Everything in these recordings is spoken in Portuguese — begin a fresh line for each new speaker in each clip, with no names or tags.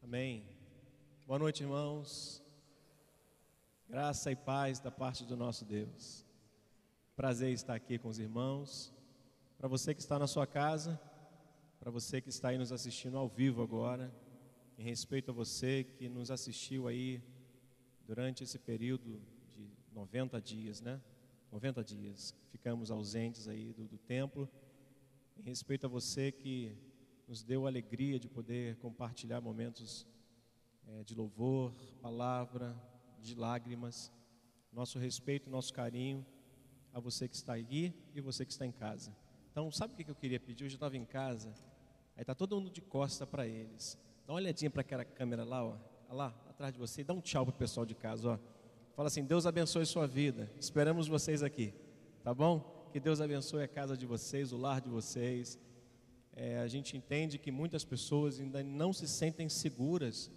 Amém. Boa noite, irmãos. Graça e paz da parte do nosso Deus. Prazer estar aqui com os irmãos. Para você que está na sua casa, para você que está aí nos assistindo ao vivo agora, em respeito a você que nos assistiu aí durante esse período de 90 dias, né? 90 dias. Ficamos ausentes aí do, do templo. Em respeito a você que nos deu a alegria de poder compartilhar momentos é, de louvor, palavra, de lágrimas. Nosso respeito, nosso carinho a você que está aí e você que está em casa. Então, sabe o que eu queria pedir? Hoje eu estava em casa, aí está todo mundo de costa para eles. Dá uma olhadinha para aquela câmera lá, ó, lá, atrás de você, e dá um tchau para o pessoal de casa, ó. Fala assim: Deus abençoe sua vida. Esperamos vocês aqui, tá bom? Que Deus abençoe a casa de vocês, o lar de vocês. É, a gente entende que muitas pessoas ainda não se sentem seguras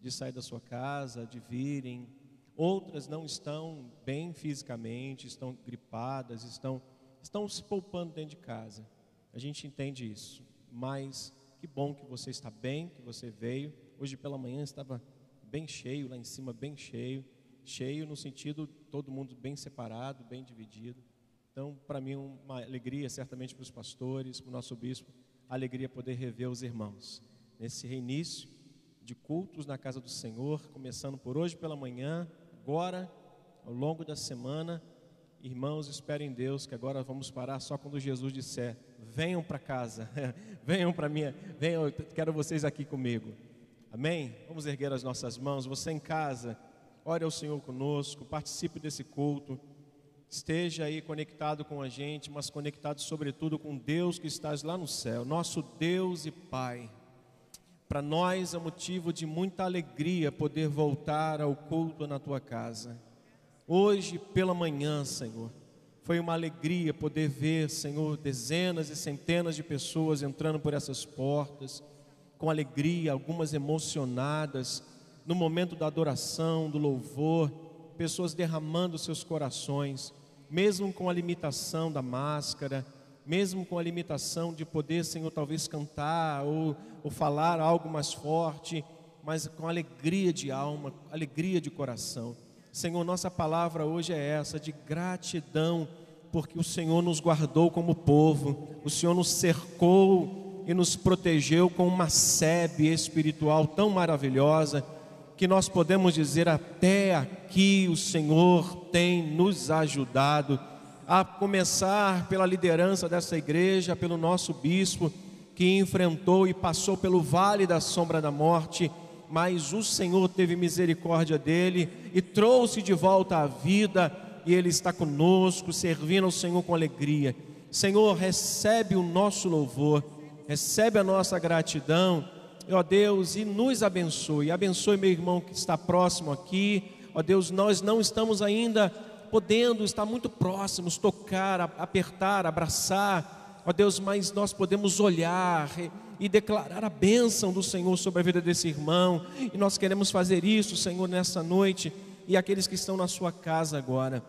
de sair da sua casa, de virem. Outras não estão bem fisicamente, estão gripadas, estão, estão se poupando dentro de casa. A gente entende isso. Mas que bom que você está bem, que você veio. Hoje pela manhã estava bem cheio, lá em cima bem cheio. Cheio no sentido todo mundo bem separado, bem dividido. Então, para mim, uma alegria, certamente para os pastores, para o nosso bispo, alegria poder rever os irmãos. Nesse reinício de cultos na casa do Senhor, começando por hoje pela manhã, agora, ao longo da semana. Irmãos, esperem em Deus que agora vamos parar só quando Jesus disser: venham para casa, venham para minha, venham, eu quero vocês aqui comigo. Amém? Vamos erguer as nossas mãos. Você em casa, ore ao Senhor conosco, participe desse culto. Esteja aí conectado com a gente, mas conectado sobretudo com Deus que estás lá no céu, nosso Deus e Pai. Para nós é motivo de muita alegria poder voltar ao culto na tua casa. Hoje pela manhã, Senhor, foi uma alegria poder ver, Senhor, dezenas e centenas de pessoas entrando por essas portas, com alegria, algumas emocionadas, no momento da adoração, do louvor, pessoas derramando seus corações, mesmo com a limitação da máscara mesmo com a limitação de poder, Senhor, talvez cantar ou, ou falar algo mais forte, mas com alegria de alma, alegria de coração. Senhor, nossa palavra hoje é essa, de gratidão, porque o Senhor nos guardou como povo, o Senhor nos cercou e nos protegeu com uma sebe espiritual tão maravilhosa, que nós podemos dizer: até aqui o Senhor tem nos ajudado a começar pela liderança dessa igreja, pelo nosso bispo, que enfrentou e passou pelo vale da sombra da morte, mas o Senhor teve misericórdia dele e trouxe de volta à vida, e ele está conosco, servindo ao Senhor com alegria. Senhor, recebe o nosso louvor, recebe a nossa gratidão, ó Deus, e nos abençoe. Abençoe meu irmão que está próximo aqui, ó Deus, nós não estamos ainda podendo estar muito próximos, tocar, apertar, abraçar, ó Deus, mas nós podemos olhar e declarar a bênção do Senhor sobre a vida desse irmão, e nós queremos fazer isso, Senhor, nessa noite, e aqueles que estão na sua casa agora,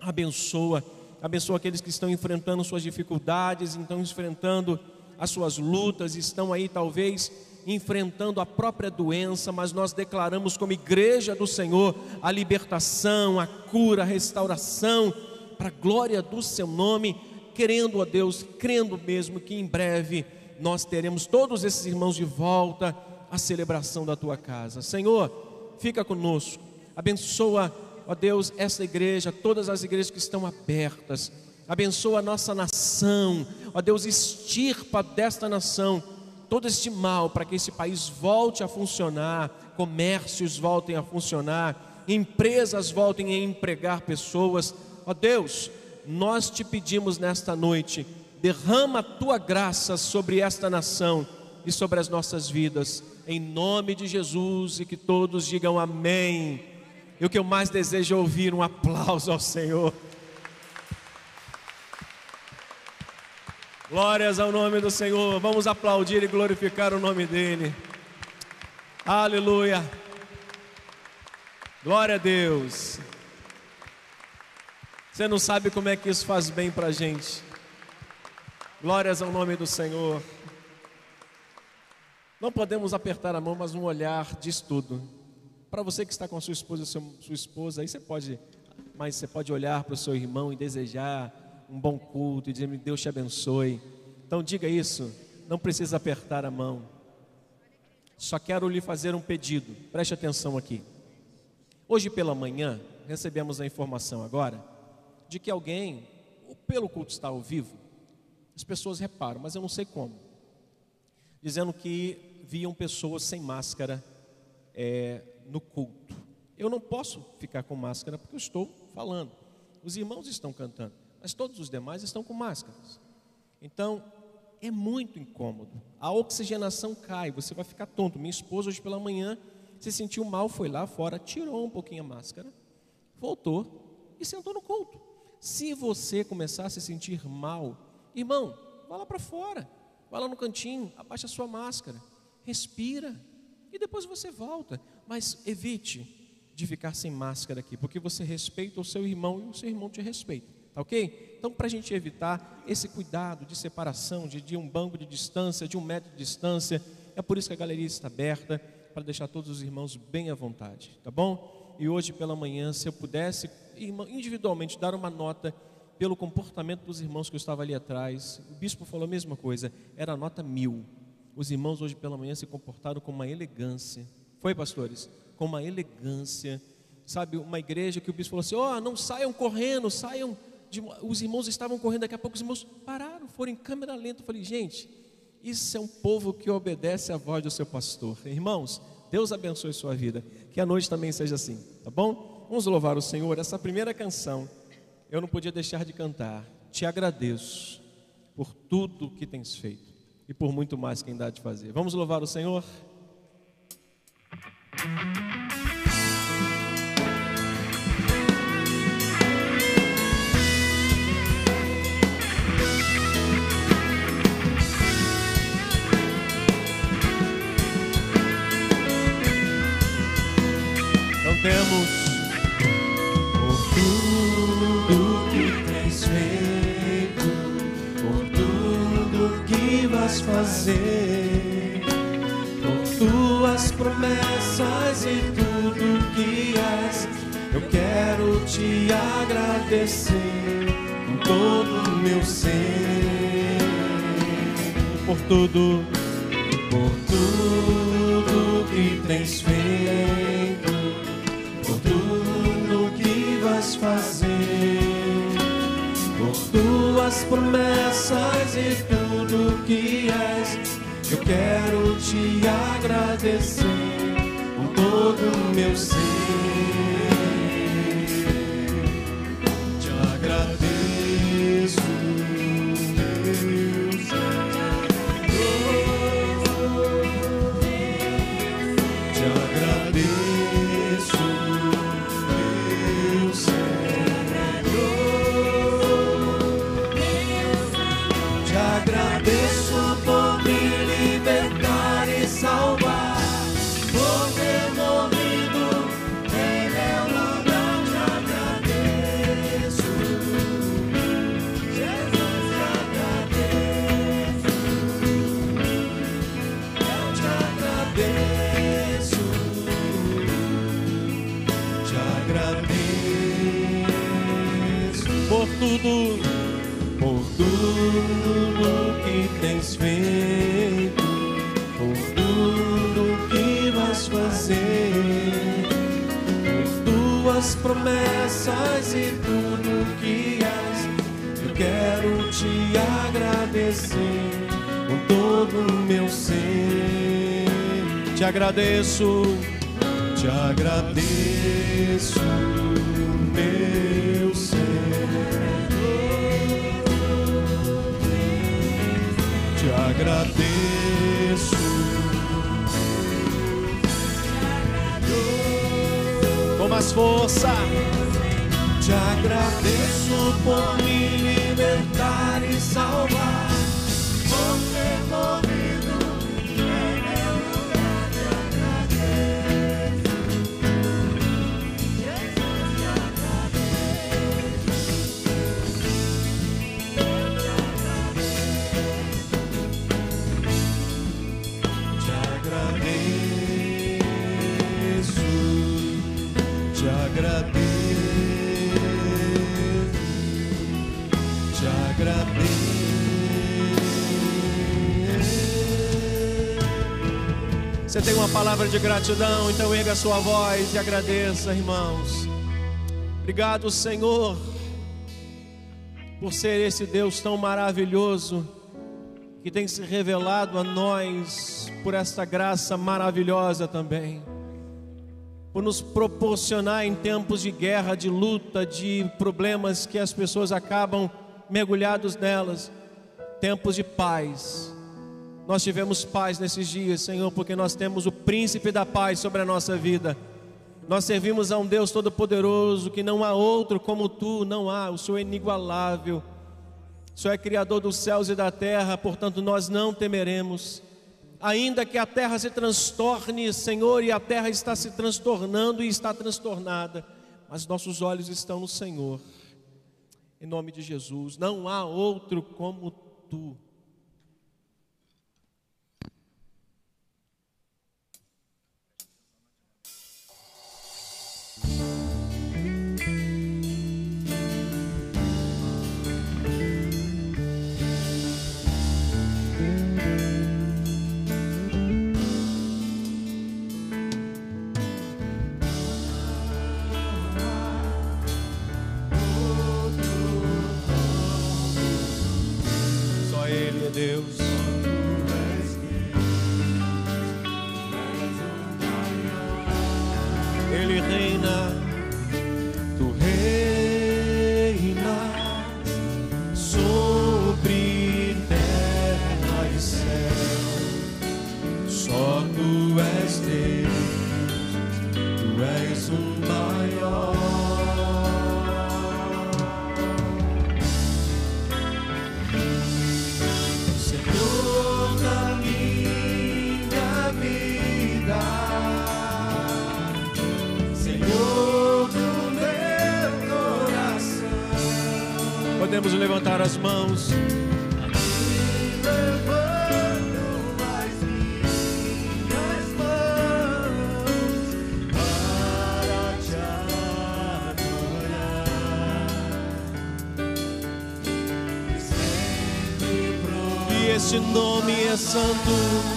abençoa, abençoa aqueles que estão enfrentando suas dificuldades, estão enfrentando as suas lutas, estão aí talvez enfrentando a própria doença, mas nós declaramos como igreja do Senhor a libertação, a cura, a restauração, para a glória do seu nome, querendo a Deus, crendo mesmo que em breve nós teremos todos esses irmãos de volta à celebração da tua casa. Senhor, fica conosco, abençoa, ó Deus, essa igreja, todas as igrejas que estão abertas, abençoa a nossa nação, ó Deus, estirpa desta nação todo este mal para que esse país volte a funcionar, comércios voltem a funcionar, empresas voltem a empregar pessoas. Ó Deus, nós te pedimos nesta noite, derrama a tua graça sobre esta nação e sobre as nossas vidas, em nome de Jesus, e que todos digam amém. E o que eu mais desejo é ouvir um aplauso ao Senhor. Glórias ao nome do Senhor. Vamos aplaudir e glorificar o nome dEle. Aleluia. Glória a Deus. Você não sabe como é que isso faz bem para a gente. Glórias ao nome do Senhor. Não podemos apertar a mão, mas um olhar diz tudo. Para você que está com sua esposa, sua esposa, aí você pode, mas você pode olhar para o seu irmão e desejar um bom culto e dizer: Deus te abençoe. Então diga isso. Não precisa apertar a mão. Só quero lhe fazer um pedido. Preste atenção aqui. Hoje pela manhã recebemos a informação agora de que alguém, pelo culto estar ao vivo, as pessoas reparam, mas eu não sei como, dizendo que viam pessoas sem máscara é, no culto. Eu não posso ficar com máscara porque eu estou falando. Os irmãos estão cantando, mas todos os demais estão com máscaras. Então, é muito incômodo. A oxigenação cai, você vai ficar tonto. Minha esposa hoje pela manhã se sentiu mal, foi lá fora, tirou um pouquinho a máscara, voltou e sentou no culto. Se você começar a se sentir mal, irmão, vá lá para fora, vá lá no cantinho, abaixa a sua máscara respira e depois você volta. Mas evite de ficar sem máscara aqui, porque você respeita o seu irmão e o seu irmão te respeita, tá ok? Então, para a gente evitar esse cuidado de separação, de, de um banco de distância, de um metro de distância, é por isso que a galeria está aberta, para deixar todos os irmãos bem à vontade, tá bom? E hoje pela manhã, se eu pudesse individualmente dar uma nota pelo comportamento dos irmãos que eu estava ali atrás, o bispo falou a mesma coisa, era nota mil. Os irmãos hoje pela manhã se comportaram com uma elegância. Foi, pastores? Com uma elegância. Sabe, uma igreja que o bispo falou assim: ó, oh, não saiam correndo, saiam. De... Os irmãos estavam correndo, daqui a pouco os irmãos pararam, foram em câmera lenta. Eu falei, gente, isso é um povo que obedece à voz do seu pastor. Irmãos, Deus abençoe sua vida. Que a noite também seja assim, tá bom? Vamos louvar o Senhor. Essa primeira canção, eu não podia deixar de cantar. Te agradeço por tudo que tens feito e por muito mais que ainda há de fazer. Vamos louvar o Senhor? Com todo o meu ser por tudo, por tudo que tens feito, por tudo que vais fazer, por tuas promessas e tudo que és. Eu quero te agradecer com todo o meu ser. Promessas e tudo que és. Eu quero te agradecer com todo o meu ser. Te agradeço, te agradeço, meu Agradeço. mais força. Te agradeço por me libertar e salvar. Você tem uma palavra de gratidão, então erga sua voz e agradeça, irmãos. Obrigado, Senhor, por ser esse Deus tão maravilhoso que tem se revelado a nós por esta graça maravilhosa também. Por nos proporcionar em tempos de guerra, de luta, de problemas que as pessoas acabam mergulhados nelas, tempos de paz nós tivemos paz nesses dias, Senhor, porque nós temos o príncipe da paz sobre a nossa vida. Nós servimos a um Deus todo-poderoso, que não há outro como tu, não há, o Senhor é inigualável. O Senhor é criador dos céus e da terra, portanto nós não temeremos. Ainda que a terra se transtorne, Senhor, e a terra está se transtornando e está transtornada, mas nossos olhos estão no Senhor. Em nome de Jesus, não há outro como tu. Deus. Santo.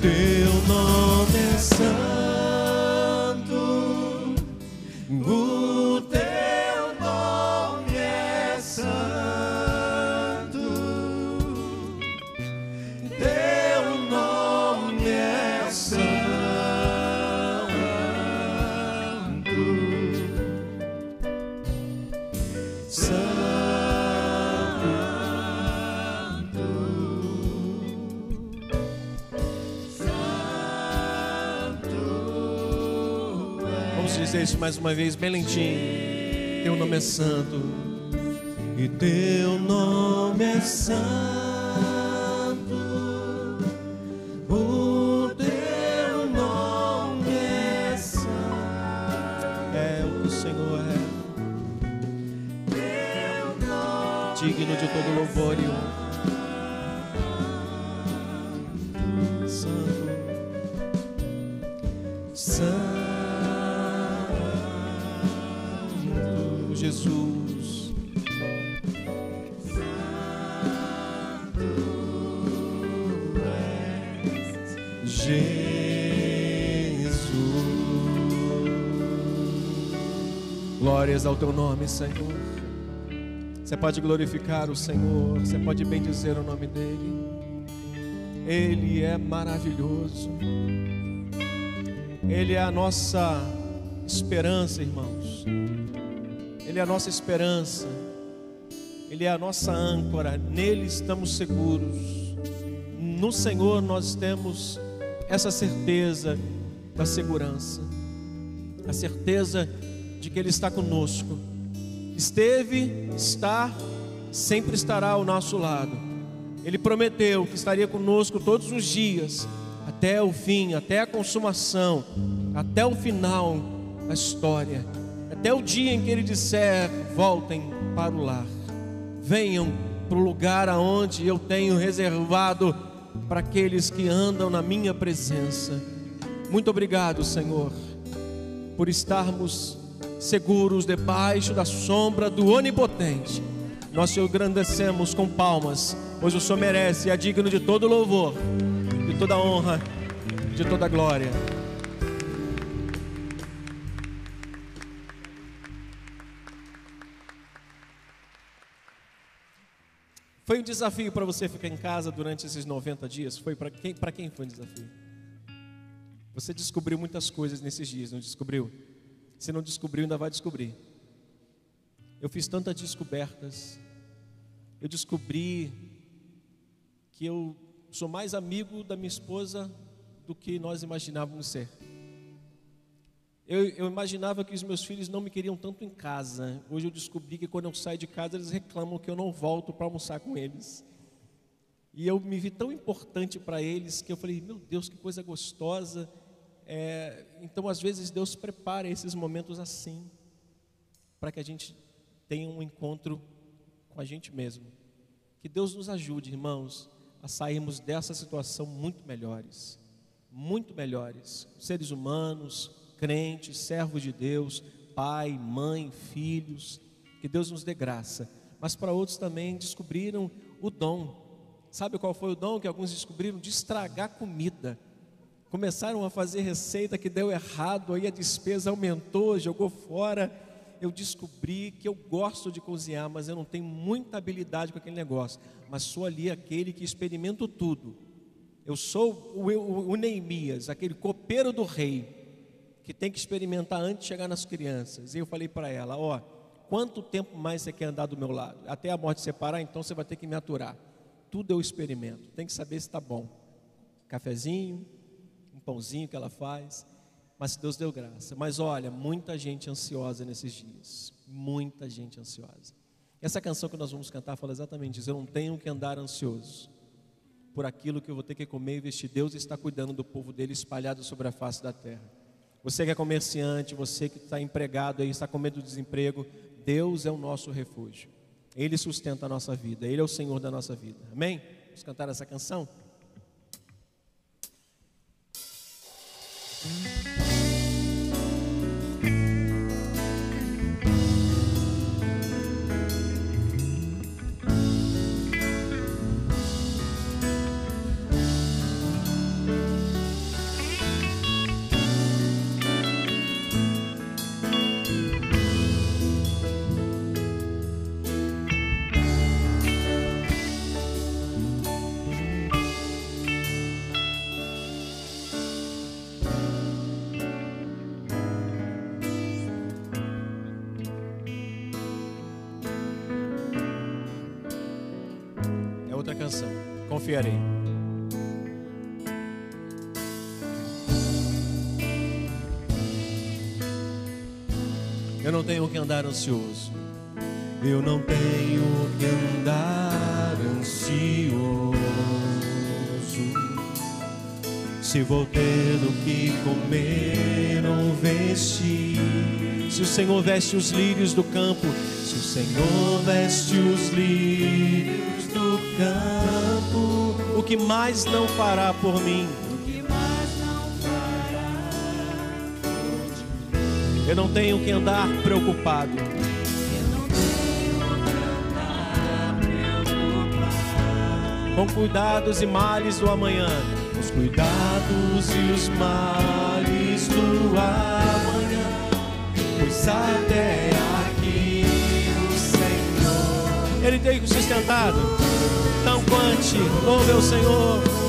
Teu nome mais uma vez, bem lentinho. Teu nome é santo. E teu nome é santo. O teu nome é santo. É o que o Senhor é. Digno de todo louvor e honra. Ao teu nome, Senhor. Você pode glorificar o Senhor, você pode bendizer o nome dEle. Ele é maravilhoso. Ele é a nossa esperança, irmãos. Ele é a nossa esperança. Ele é a nossa âncora. Nele estamos seguros. No Senhor nós temos essa certeza da segurança. A certeza de que Ele está conosco. Esteve, está, sempre estará ao nosso lado. Ele prometeu que estaria conosco todos os dias, até o fim, até a consumação, até o final da história, até o dia em que Ele disser: voltem para o lar, venham para o lugar aonde eu tenho reservado para aqueles que andam na minha presença. Muito obrigado, Senhor, por estarmos seguros debaixo da sombra do Onipotente. Nós te agradecemos com palmas, pois o Senhor merece e é digno de todo louvor, de toda honra, de toda glória. Foi um desafio para você ficar em casa durante esses 90 dias? Foi para quem, para quem foi um desafio? Você descobriu muitas coisas nesses dias, não descobriu? Se não descobriu, ainda vai descobrir. Eu fiz tantas descobertas. Eu descobri que eu sou mais amigo da minha esposa do que nós imaginávamos ser. Eu, eu, imaginava que os meus filhos não me queriam tanto em casa. Hoje eu descobri que quando eu saio de casa eles reclamam que eu não volto para almoçar com eles. E eu me vi tão importante para eles que eu falei: meu Deus, que coisa gostosa. É, então, às vezes, Deus prepara esses momentos assim, para que a gente tenha um encontro com a gente mesmo. Que Deus nos ajude, irmãos, a sairmos dessa situação muito melhores. Muito melhores. Seres humanos, crentes, servos de Deus, pai, mãe, filhos. Que Deus nos dê graça. Mas para outros também descobriram o dom. Sabe qual foi o dom que alguns descobriram? De estragar comida. Começaram a fazer receita que deu errado, aí a despesa aumentou, jogou fora. Eu descobri que eu gosto de cozinhar, mas eu não tenho muita habilidade com aquele negócio. Mas sou ali aquele que experimento tudo. Eu sou o, o, o Neemias, aquele copeiro do rei, que tem que experimentar antes de chegar nas crianças. E eu falei para ela: Ó, quanto tempo mais você quer andar do meu lado? Até a morte separar, então você vai ter que me aturar. Tudo eu experimento, tem que saber se está bom. Cafezinho, pãozinho que ela faz, mas Deus deu graça. Mas olha, muita gente ansiosa nesses dias, muita gente ansiosa. Essa canção que nós vamos cantar fala exatamente isso. Eu não tenho que andar ansioso por aquilo que eu vou ter que comer e vestir. Deus está cuidando do povo dele espalhado sobre a face da terra. Você que é comerciante, você que está empregado aí, está com medo do desemprego, Deus é o nosso refúgio. Ele sustenta a nossa vida, Ele é o Senhor da nossa vida. Amém? Vamos cantar essa canção? Mm-hmm. Outra canção. Confiarei. Eu não tenho que andar ansioso. Eu não tenho que andar ansioso. Se vou ter o que comer ou vestir. Se o Senhor veste os lírios do campo, se o Senhor veste os lírios do campo, o que mais não fará por mim? Eu não tenho que andar preocupado. Com cuidados e males do amanhã. Os cuidados e os males do amanhã. Pois até aqui o Senhor. Ele tem sustentado. Cante, louve Senhor.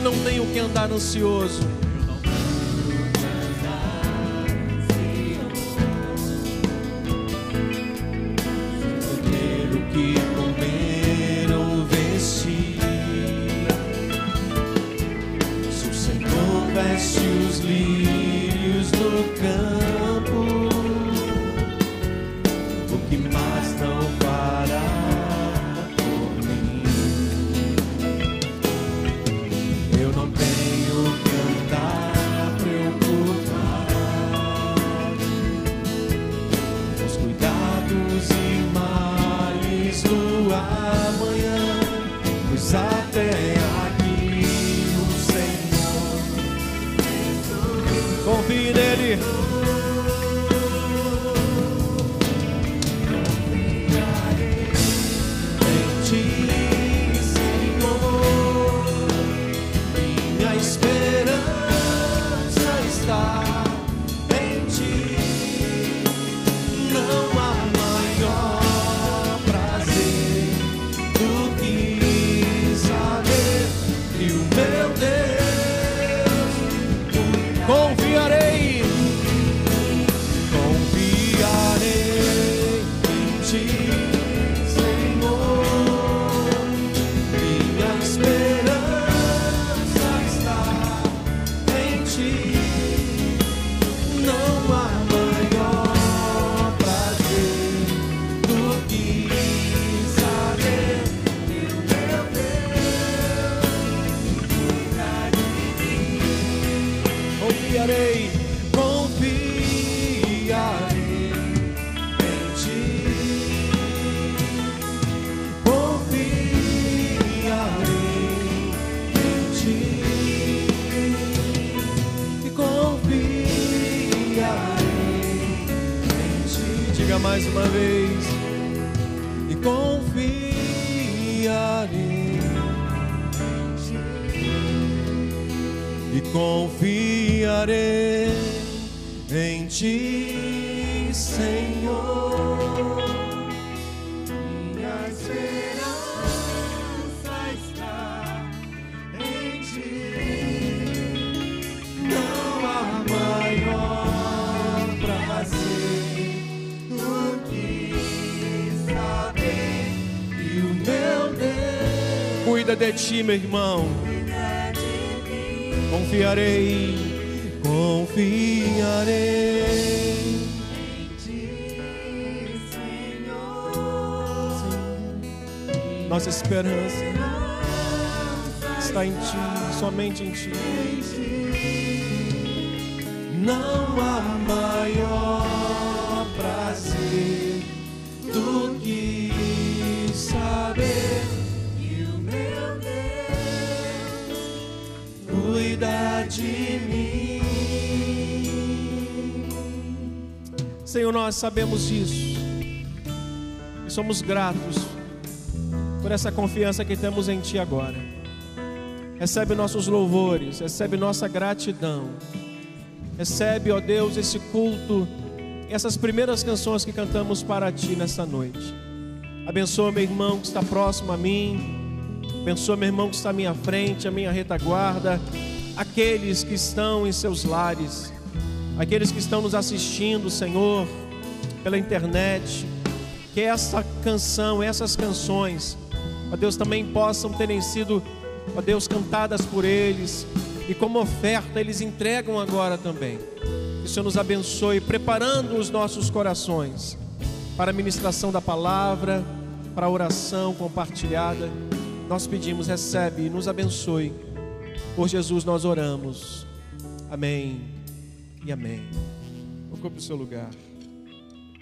Não tenho que andar ansioso. Ti, meu irmão. Confiarei, confiarei em ti, Senhor. Nossa esperança está em ti, somente em ti. De mim. Senhor, nós sabemos disso e somos gratos por essa confiança que temos em Ti agora. Recebe nossos louvores, recebe nossa gratidão. Recebe, ó Deus, esse culto, essas primeiras canções que cantamos para Ti nessa noite. Abençoa meu irmão que está próximo a mim. Abençoa meu irmão que está à minha frente, à minha retaguarda. Aqueles que estão em seus lares. Aqueles que estão nos assistindo, Senhor, pela internet. Que essa canção, essas canções, ó Deus, também possam terem sido, ó Deus, cantadas por eles. E como oferta, eles entregam agora também. Que o Senhor nos abençoe, preparando os nossos corações para a ministração da palavra para a oração compartilhada. Nós pedimos, recebe e nos abençoe. Por Jesus nós oramos. Amém e amém. Ocupe o seu lugar.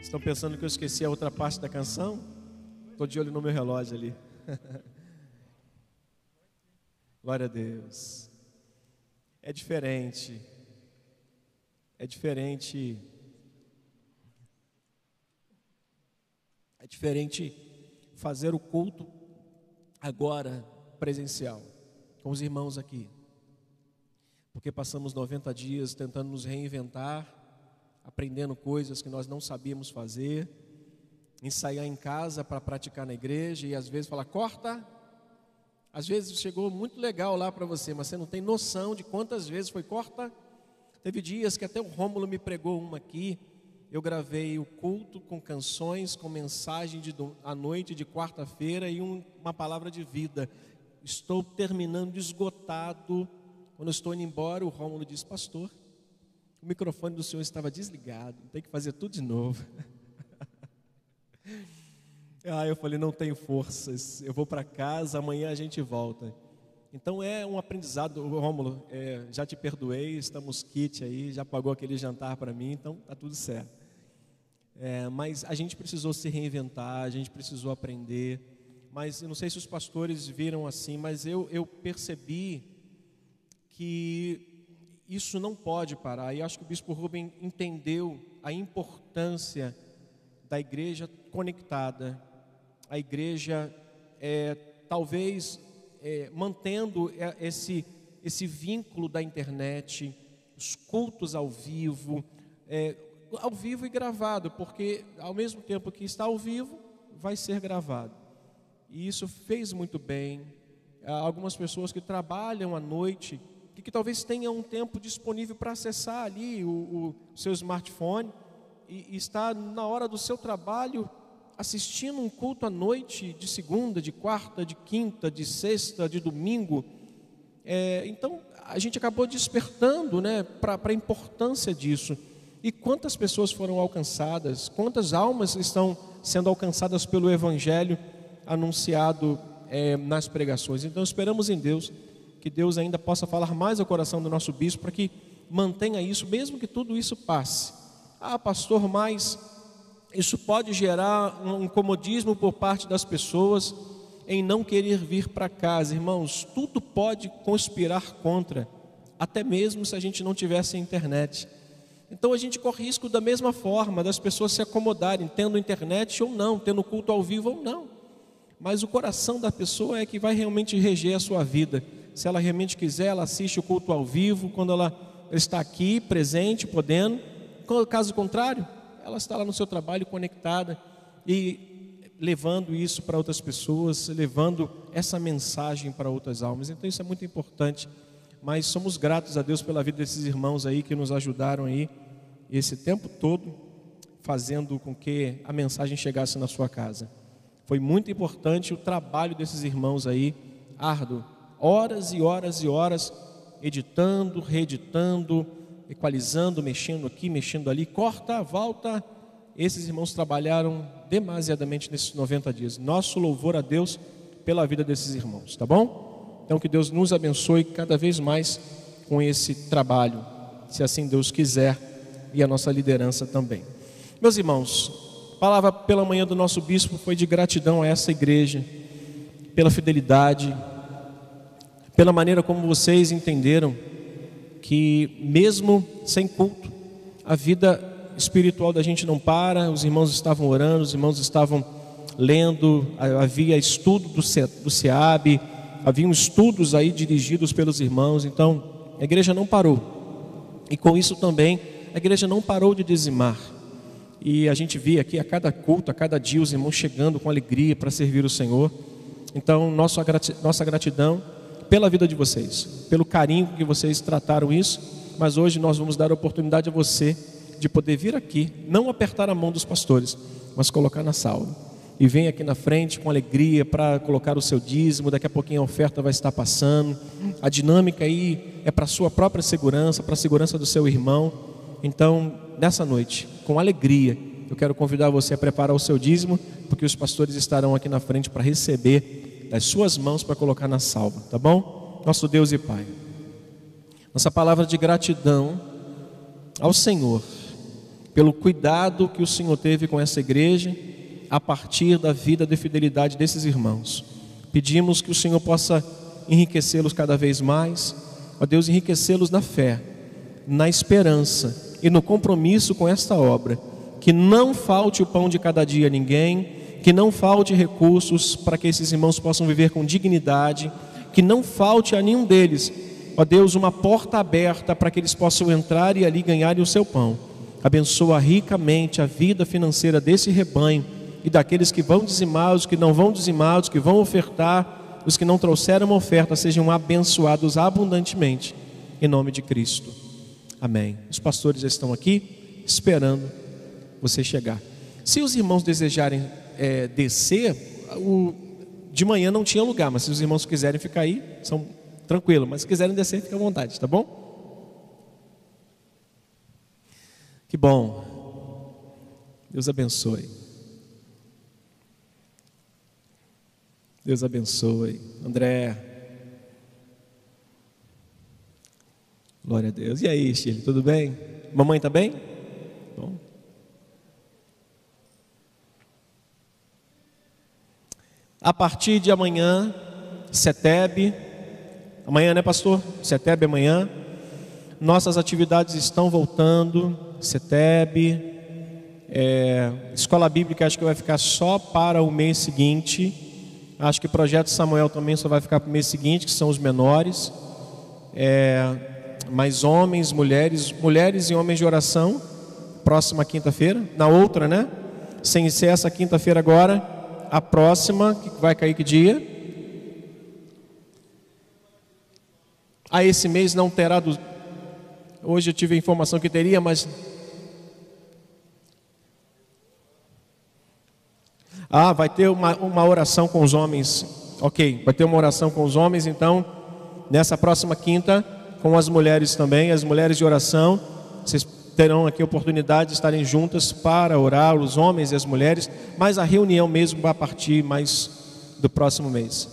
Estão pensando que eu esqueci a outra parte da canção? Estou de olho no meu relógio ali. Glória a Deus. É diferente. É diferente. É diferente fazer o culto agora presencial, com os irmãos aqui. Porque passamos 90 dias tentando nos reinventar, aprendendo coisas que nós não sabíamos fazer, ensaiar em casa para praticar na igreja e às vezes falar, corta. Às vezes chegou muito legal lá para você, mas você não tem noção de quantas vezes foi corta. Teve dias que até o Rômulo me pregou uma aqui, eu gravei o culto com canções, com mensagem de à noite de quarta-feira e um, uma palavra de vida. Estou terminando esgotado. Quando eu estou indo embora, o Rômulo diz: Pastor, o microfone do senhor estava desligado, tem que fazer tudo de novo. ah, eu falei: Não tenho forças, eu vou para casa, amanhã a gente volta. Então é um aprendizado, Rômulo, é, já te perdoei, estamos kit aí, já pagou aquele jantar para mim, então tá tudo certo. É, mas a gente precisou se reinventar, a gente precisou aprender. Mas eu não sei se os pastores viram assim, mas eu, eu percebi que isso não pode parar. E acho que o bispo Rubem entendeu a importância da igreja conectada, a igreja é, talvez é, mantendo esse, esse vínculo da internet, os cultos ao vivo, é, ao vivo e gravado, porque ao mesmo tempo que está ao vivo, vai ser gravado. E isso fez muito bem. Há algumas pessoas que trabalham à noite que talvez tenham um tempo disponível para acessar ali o, o seu smartphone e, e está na hora do seu trabalho assistindo um culto à noite, de segunda, de quarta, de quinta, de sexta, de domingo. É, então, a gente acabou despertando né, para a importância disso. E quantas pessoas foram alcançadas, quantas almas estão sendo alcançadas pelo Evangelho anunciado é, nas pregações. Então esperamos em Deus que Deus ainda possa falar mais ao coração do nosso bispo para que mantenha isso, mesmo que tudo isso passe. Ah, pastor, mas isso pode gerar um comodismo por parte das pessoas em não querer vir para casa. Irmãos, tudo pode conspirar contra, até mesmo se a gente não tivesse internet. Então a gente corre risco da mesma forma, das pessoas se acomodarem, tendo internet ou não, tendo culto ao vivo ou não. Mas o coração da pessoa é que vai realmente reger a sua vida. Se ela realmente quiser, ela assiste o culto ao vivo, quando ela está aqui, presente, podendo. Caso contrário, ela está lá no seu trabalho conectada e levando isso para outras pessoas, levando essa mensagem para outras almas. Então isso é muito importante mas somos gratos a Deus pela vida desses irmãos aí que nos ajudaram aí esse tempo todo fazendo com que a mensagem chegasse na sua casa. Foi muito importante o trabalho desses irmãos aí, árduo, horas e horas e horas editando, reeditando, equalizando, mexendo aqui, mexendo ali, corta, volta. Esses irmãos trabalharam demasiadamente nesses 90 dias. Nosso louvor a Deus pela vida desses irmãos, tá bom? Então, que Deus nos abençoe cada vez mais com esse trabalho, se assim Deus quiser, e a nossa liderança também. Meus irmãos, a palavra pela manhã do nosso bispo foi de gratidão a essa igreja, pela fidelidade, pela maneira como vocês entenderam que, mesmo sem culto, a vida espiritual da gente não para, os irmãos estavam orando, os irmãos estavam lendo, havia estudo do, SEAB, haviam estudos aí dirigidos pelos irmãos, então a igreja não parou. E com isso também a igreja não parou de dizimar. E a gente via aqui a cada culto, a cada dia, os irmãos chegando com alegria para servir o Senhor. Então, nossa gratidão pela vida de vocês, pelo carinho que vocês trataram isso. Mas hoje nós vamos dar a oportunidade a você de poder vir aqui, não apertar a mão dos pastores, mas colocar na sala. E vem aqui na frente com alegria para colocar o seu dízimo. Daqui a pouquinho a oferta vai estar passando. A dinâmica aí é para a sua própria segurança, para a segurança do seu irmão. Então, nessa noite, com alegria, eu quero convidar você a preparar o seu dízimo, porque os pastores estarão aqui na frente para receber das suas mãos para colocar na salva, tá bom? Nosso Deus e Pai. Nossa palavra de gratidão ao Senhor pelo cuidado que o Senhor teve com essa igreja a partir da vida de fidelidade desses irmãos. Pedimos que o Senhor possa enriquecê-los cada vez mais, ó Deus, enriquecê-los na fé, na esperança e no compromisso com esta obra. Que não falte o pão de cada dia a ninguém, que não falte recursos para que esses irmãos possam viver com dignidade, que não falte a nenhum deles, ó Deus, uma porta aberta para que eles possam entrar e ali ganharem o seu pão. Abençoa ricamente a vida financeira desse rebanho e daqueles que vão dizimar, os que não vão dizimar, os que vão ofertar, os que não trouxeram uma oferta, sejam abençoados abundantemente, em nome de Cristo. Amém. Os pastores já estão aqui esperando você chegar. Se os irmãos desejarem é, descer, o, de manhã não tinha lugar, mas se os irmãos quiserem ficar aí, são tranquilo. Mas se quiserem descer, fica à vontade, tá bom? Que bom. Deus abençoe. Deus abençoe. André, Glória a Deus. E aí, Shirley, tudo bem? Mamãe está bem? Bom. A partir de amanhã, Seteb, amanhã, né, pastor? Seteb amanhã. Nossas atividades estão voltando. Seteb, é, escola bíblica acho que vai ficar só para o mês seguinte. Acho que o projeto Samuel também só vai ficar para o mês seguinte, que são os menores. É, mais homens, mulheres, mulheres e homens de oração, próxima quinta-feira, na outra, né? Sem ser essa quinta-feira agora, a próxima, que vai cair que dia? Ah, esse mês não terá do... Hoje eu tive a informação que teria, mas Ah, vai ter uma, uma oração com os homens. Ok, vai ter uma oração com os homens, então, nessa próxima quinta, com as mulheres também, as mulheres de oração. Vocês terão aqui a oportunidade de estarem juntas para orar, os homens e as mulheres, mas a reunião mesmo vai partir mais do próximo mês.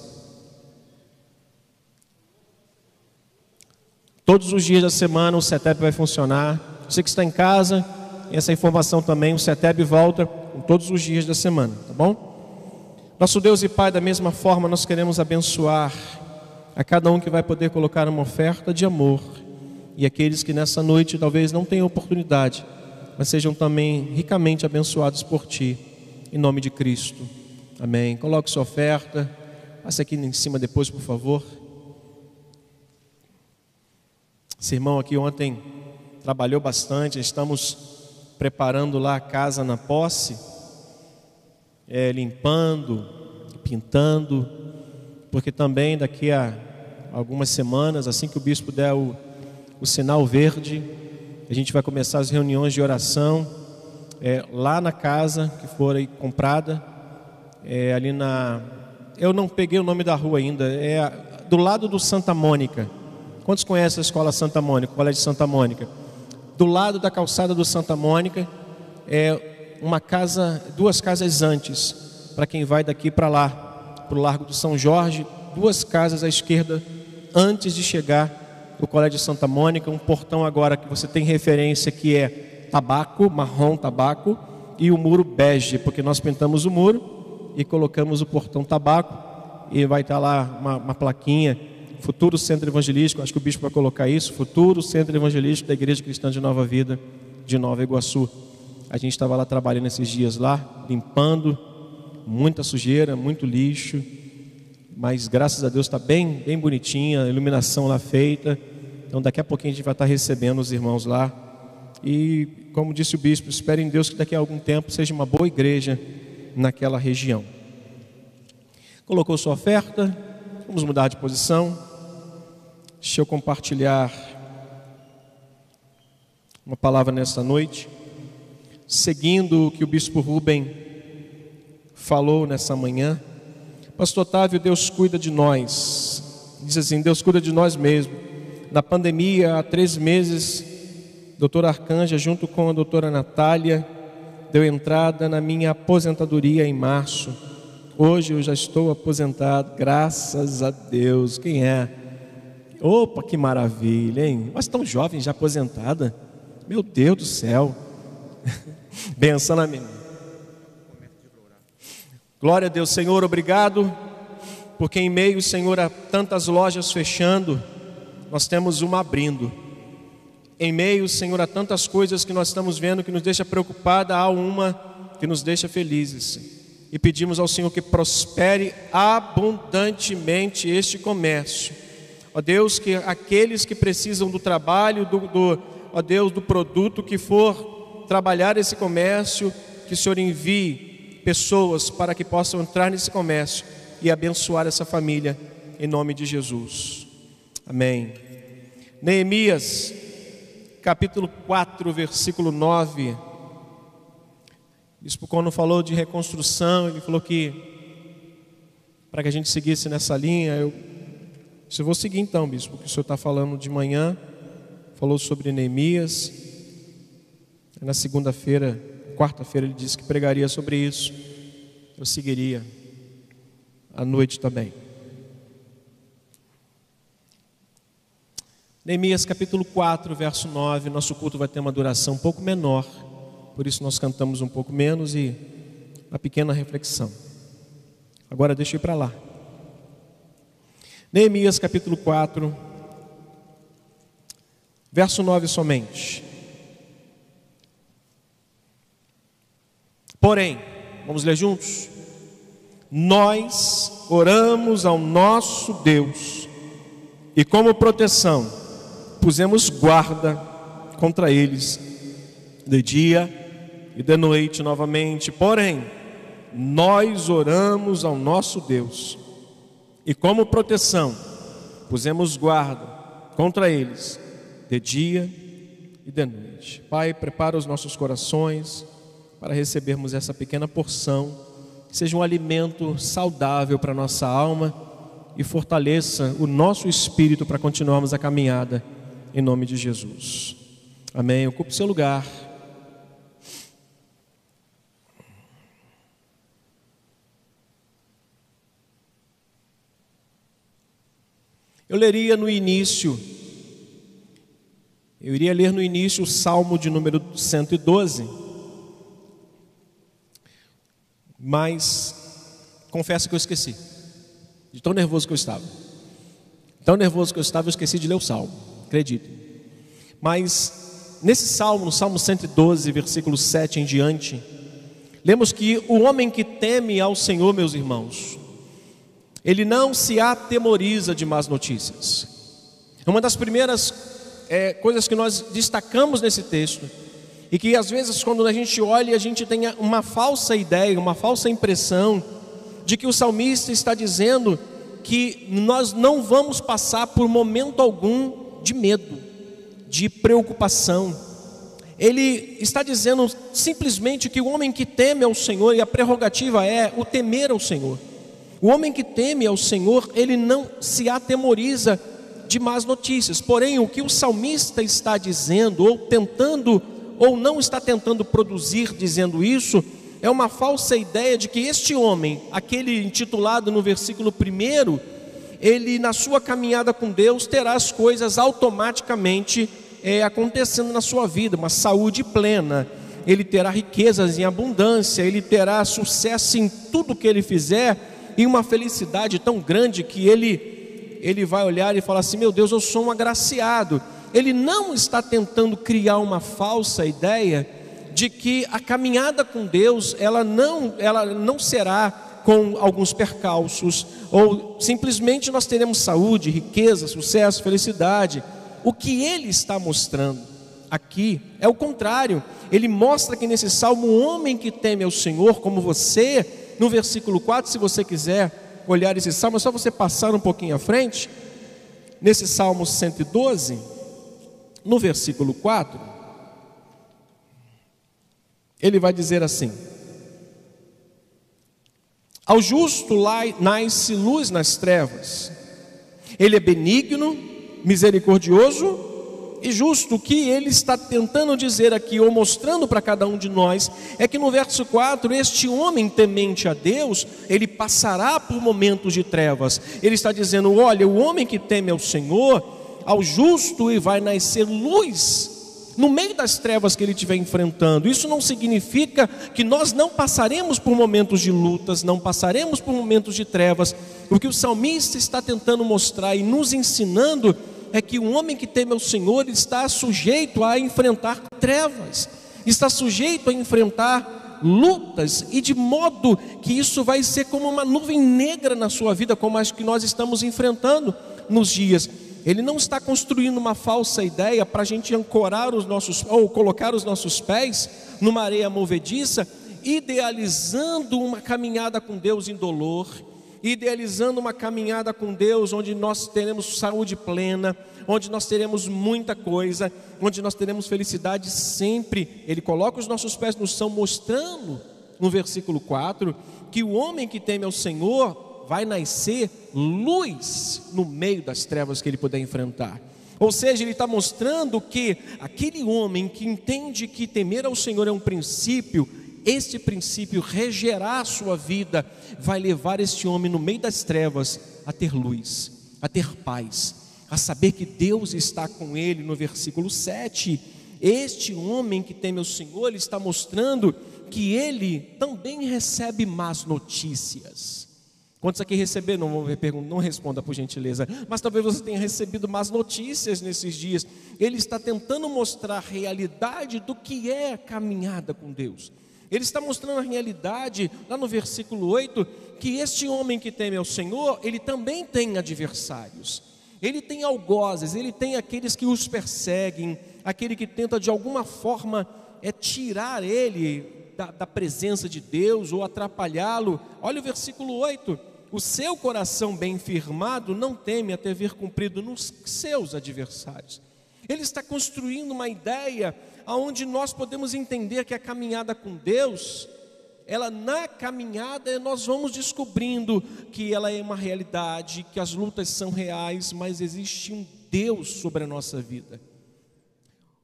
Todos os dias da semana o CETEP vai funcionar. Você que está em casa, essa informação também, o CETEP volta todos os dias da semana, tá bom? Nosso Deus e Pai, da mesma forma, nós queremos abençoar a cada um que vai poder colocar uma oferta de amor e aqueles que nessa noite talvez não tenham oportunidade, mas sejam também ricamente abençoados por Ti, em nome de Cristo. Amém. Coloque sua oferta, passe aqui em cima depois, por favor. Esse irmão aqui ontem trabalhou bastante, estamos preparando lá a casa na posse, é, limpando, pintando, porque também daqui a algumas semanas, assim que o bispo der o, o sinal verde, a gente vai começar as reuniões de oração é, lá na casa que for aí comprada, é, ali na. Eu não peguei o nome da rua ainda, é do lado do Santa Mônica. Quantos conhecem a escola Santa Mônica, o Colégio Santa Mônica? Do lado da calçada do Santa Mônica é uma casa, duas casas antes, para quem vai daqui para lá, para o Largo do São Jorge, duas casas à esquerda antes de chegar no Colégio Santa Mônica, um portão agora que você tem referência que é tabaco, marrom tabaco, e o muro bege, porque nós pintamos o muro e colocamos o portão tabaco, e vai estar lá uma, uma plaquinha, Futuro Centro Evangelístico, acho que o bispo vai colocar isso, Futuro Centro Evangelístico da Igreja Cristã de Nova Vida, de Nova Iguaçu. A gente estava lá trabalhando esses dias lá, limpando, muita sujeira, muito lixo, mas graças a Deus está bem, bem bonitinha, a iluminação lá feita. Então daqui a pouquinho a gente vai estar recebendo os irmãos lá. E como disse o bispo, espere em Deus que daqui a algum tempo seja uma boa igreja naquela região. Colocou sua oferta? Vamos mudar de posição. Deixa eu compartilhar uma palavra nesta noite, seguindo o que o bispo Rubem falou nessa manhã. Pastor Otávio, Deus cuida de nós. Diz assim: Deus cuida de nós mesmo. Na pandemia, há três meses, doutora Arcanja, junto com a doutora Natália, deu entrada na minha aposentadoria em março. Hoje eu já estou aposentado, graças a Deus. Quem é? Opa, que maravilha, hein? Mas tão jovem, já aposentada. Meu Deus do céu. Benção na minha. Glória a Deus, Senhor, obrigado, porque em meio, Senhor, a tantas lojas fechando, nós temos uma abrindo. Em meio, Senhor, a tantas coisas que nós estamos vendo que nos deixa preocupada, há uma que nos deixa felizes. E pedimos ao Senhor que prospere abundantemente este comércio Ó Deus, que aqueles que precisam do trabalho, do, do, ó Deus, do produto que for trabalhar esse comércio, que o Senhor envie pessoas para que possam entrar nesse comércio e abençoar essa família, em nome de Jesus. Amém. Neemias, capítulo 4, versículo 9. Bispo quando falou de reconstrução, ele falou que para que a gente seguisse nessa linha, eu eu vou seguir então, bispo, que o senhor está falando de manhã, falou sobre Neemias. Na segunda-feira, quarta-feira, ele disse que pregaria sobre isso. Eu seguiria à noite também. Neemias capítulo 4, verso 9. Nosso culto vai ter uma duração um pouco menor, por isso nós cantamos um pouco menos e uma pequena reflexão. Agora deixa eu ir para lá. Neemias capítulo 4, verso 9 somente. Porém, vamos ler juntos? Nós oramos ao nosso Deus e, como proteção, pusemos guarda contra eles de dia e de noite novamente. Porém, nós oramos ao nosso Deus e como proteção, pusemos guarda contra eles, de dia e de noite. Pai, prepara os nossos corações para recebermos essa pequena porção, que seja um alimento saudável para a nossa alma e fortaleça o nosso espírito para continuarmos a caminhada, em nome de Jesus. Amém. Ocupe seu lugar. Eu leria no início, eu iria ler no início o Salmo de número 112, mas confesso que eu esqueci, de tão nervoso que eu estava. Tão nervoso que eu estava, eu esqueci de ler o Salmo, acredite. Mas nesse Salmo, no Salmo 112, versículo 7 em diante, lemos que o homem que teme ao Senhor, meus irmãos, ele não se atemoriza de más notícias. Uma das primeiras é, coisas que nós destacamos nesse texto, e que às vezes, quando a gente olha, a gente tem uma falsa ideia, uma falsa impressão, de que o salmista está dizendo que nós não vamos passar por momento algum de medo, de preocupação. Ele está dizendo simplesmente que o homem que teme ao Senhor, e a prerrogativa é o temer ao Senhor. O homem que teme ao Senhor, ele não se atemoriza de más notícias. Porém, o que o salmista está dizendo, ou tentando, ou não está tentando produzir dizendo isso, é uma falsa ideia de que este homem, aquele intitulado no versículo 1, ele na sua caminhada com Deus terá as coisas automaticamente é, acontecendo na sua vida, uma saúde plena, ele terá riquezas em abundância, ele terá sucesso em tudo que ele fizer e uma felicidade tão grande que ele ele vai olhar e falar assim: "Meu Deus, eu sou um agraciado". Ele não está tentando criar uma falsa ideia de que a caminhada com Deus, ela não, ela não será com alguns percalços, ou simplesmente nós teremos saúde, riqueza, sucesso, felicidade. O que ele está mostrando aqui é o contrário. Ele mostra que nesse salmo, um homem que teme ao Senhor, como você, no versículo 4, se você quiser olhar esse salmo, é só você passar um pouquinho à frente. Nesse salmo 112, no versículo 4, ele vai dizer assim: Ao justo nasce luz nas trevas, ele é benigno, misericordioso e justo. O que ele está tentando dizer aqui, ou mostrando para cada um de nós, é que no verso 4, este homem temente a Deus, ele passará por momentos de trevas. Ele está dizendo: olha, o homem que teme ao Senhor, ao justo, e vai nascer luz no meio das trevas que ele estiver enfrentando. Isso não significa que nós não passaremos por momentos de lutas, não passaremos por momentos de trevas. O que o salmista está tentando mostrar e nos ensinando é que o homem que teme ao Senhor está sujeito a enfrentar trevas, está sujeito a enfrentar lutas, e de modo que isso vai ser como uma nuvem negra na sua vida, como as que nós estamos enfrentando nos dias. Ele não está construindo uma falsa ideia para a gente ancorar os nossos, ou colocar os nossos pés numa areia movediça, idealizando uma caminhada com Deus em dolor, idealizando uma caminhada com Deus onde nós teremos saúde plena, onde nós teremos muita coisa, onde nós teremos felicidade sempre. Ele coloca os nossos pés no chão, mostrando no versículo 4 que o homem que teme ao Senhor vai nascer luz no meio das trevas que ele puder enfrentar. Ou seja, ele está mostrando que aquele homem que entende que temer ao Senhor é um princípio este princípio regerá a sua vida, vai levar este homem no meio das trevas a ter luz, a ter paz, a saber que Deus está com ele. No versículo 7, este homem que teme o Senhor, ele está mostrando que ele também recebe más notícias. Quantos aqui receberam? Não, não responda por gentileza. Mas talvez você tenha recebido más notícias nesses dias. Ele está tentando mostrar a realidade do que é a caminhada com Deus. Ele está mostrando a realidade, lá no versículo 8, que este homem que teme ao Senhor, ele também tem adversários. Ele tem algozes, ele tem aqueles que os perseguem, aquele que tenta de alguma forma é tirar ele da, da presença de Deus ou atrapalhá-lo. Olha o versículo 8: o seu coração bem firmado não teme até ver cumprido nos seus adversários. Ele está construindo uma ideia aonde nós podemos entender que a caminhada com Deus, ela na caminhada nós vamos descobrindo que ela é uma realidade, que as lutas são reais, mas existe um Deus sobre a nossa vida.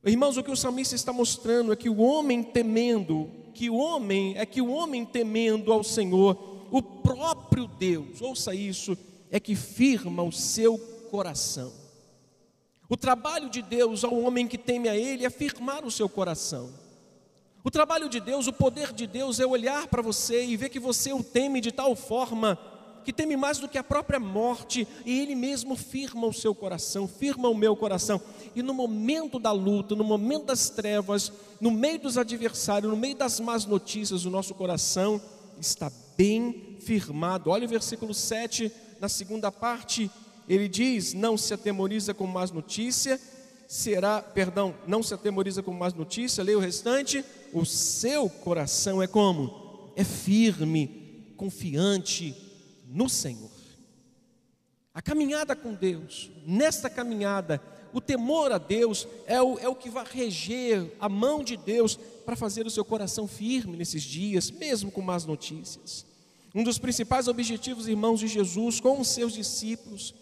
Irmãos, o que o salmista está mostrando é que o homem temendo, que o homem é que o homem temendo ao Senhor, o próprio Deus, ouça isso, é que firma o seu coração. O trabalho de Deus ao homem que teme a Ele é firmar o seu coração. O trabalho de Deus, o poder de Deus é olhar para você e ver que você o teme de tal forma que teme mais do que a própria morte, e Ele mesmo firma o seu coração, firma o meu coração. E no momento da luta, no momento das trevas, no meio dos adversários, no meio das más notícias, o nosso coração está bem firmado. Olha o versículo 7, na segunda parte ele diz: não se atemoriza com más notícia, será, perdão, não se atemoriza com más notícia, leia o restante, o seu coração é como? É firme, confiante no Senhor. A caminhada com Deus, nesta caminhada, o temor a Deus é o, é o que vai reger a mão de Deus para fazer o seu coração firme nesses dias, mesmo com más notícias. Um dos principais objetivos, irmãos de Jesus, com os seus discípulos,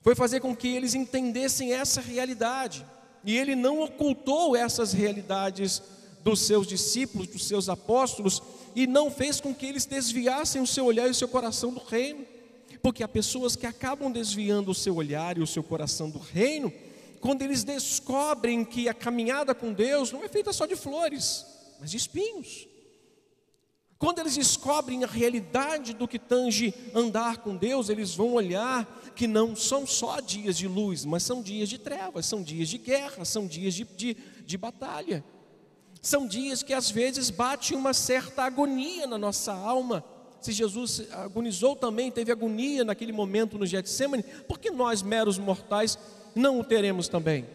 foi fazer com que eles entendessem essa realidade. E ele não ocultou essas realidades dos seus discípulos, dos seus apóstolos, e não fez com que eles desviassem o seu olhar e o seu coração do reino. Porque há pessoas que acabam desviando o seu olhar e o seu coração do reino, quando eles descobrem que a caminhada com Deus não é feita só de flores, mas de espinhos. Quando eles descobrem a realidade do que tange andar com Deus, eles vão olhar que não são só dias de luz, mas são dias de trevas, são dias de guerra, são dias de, de, de batalha. São dias que às vezes bate uma certa agonia na nossa alma. Se Jesus agonizou também, teve agonia naquele momento no Getsemane, por que nós, meros mortais, não o teremos também?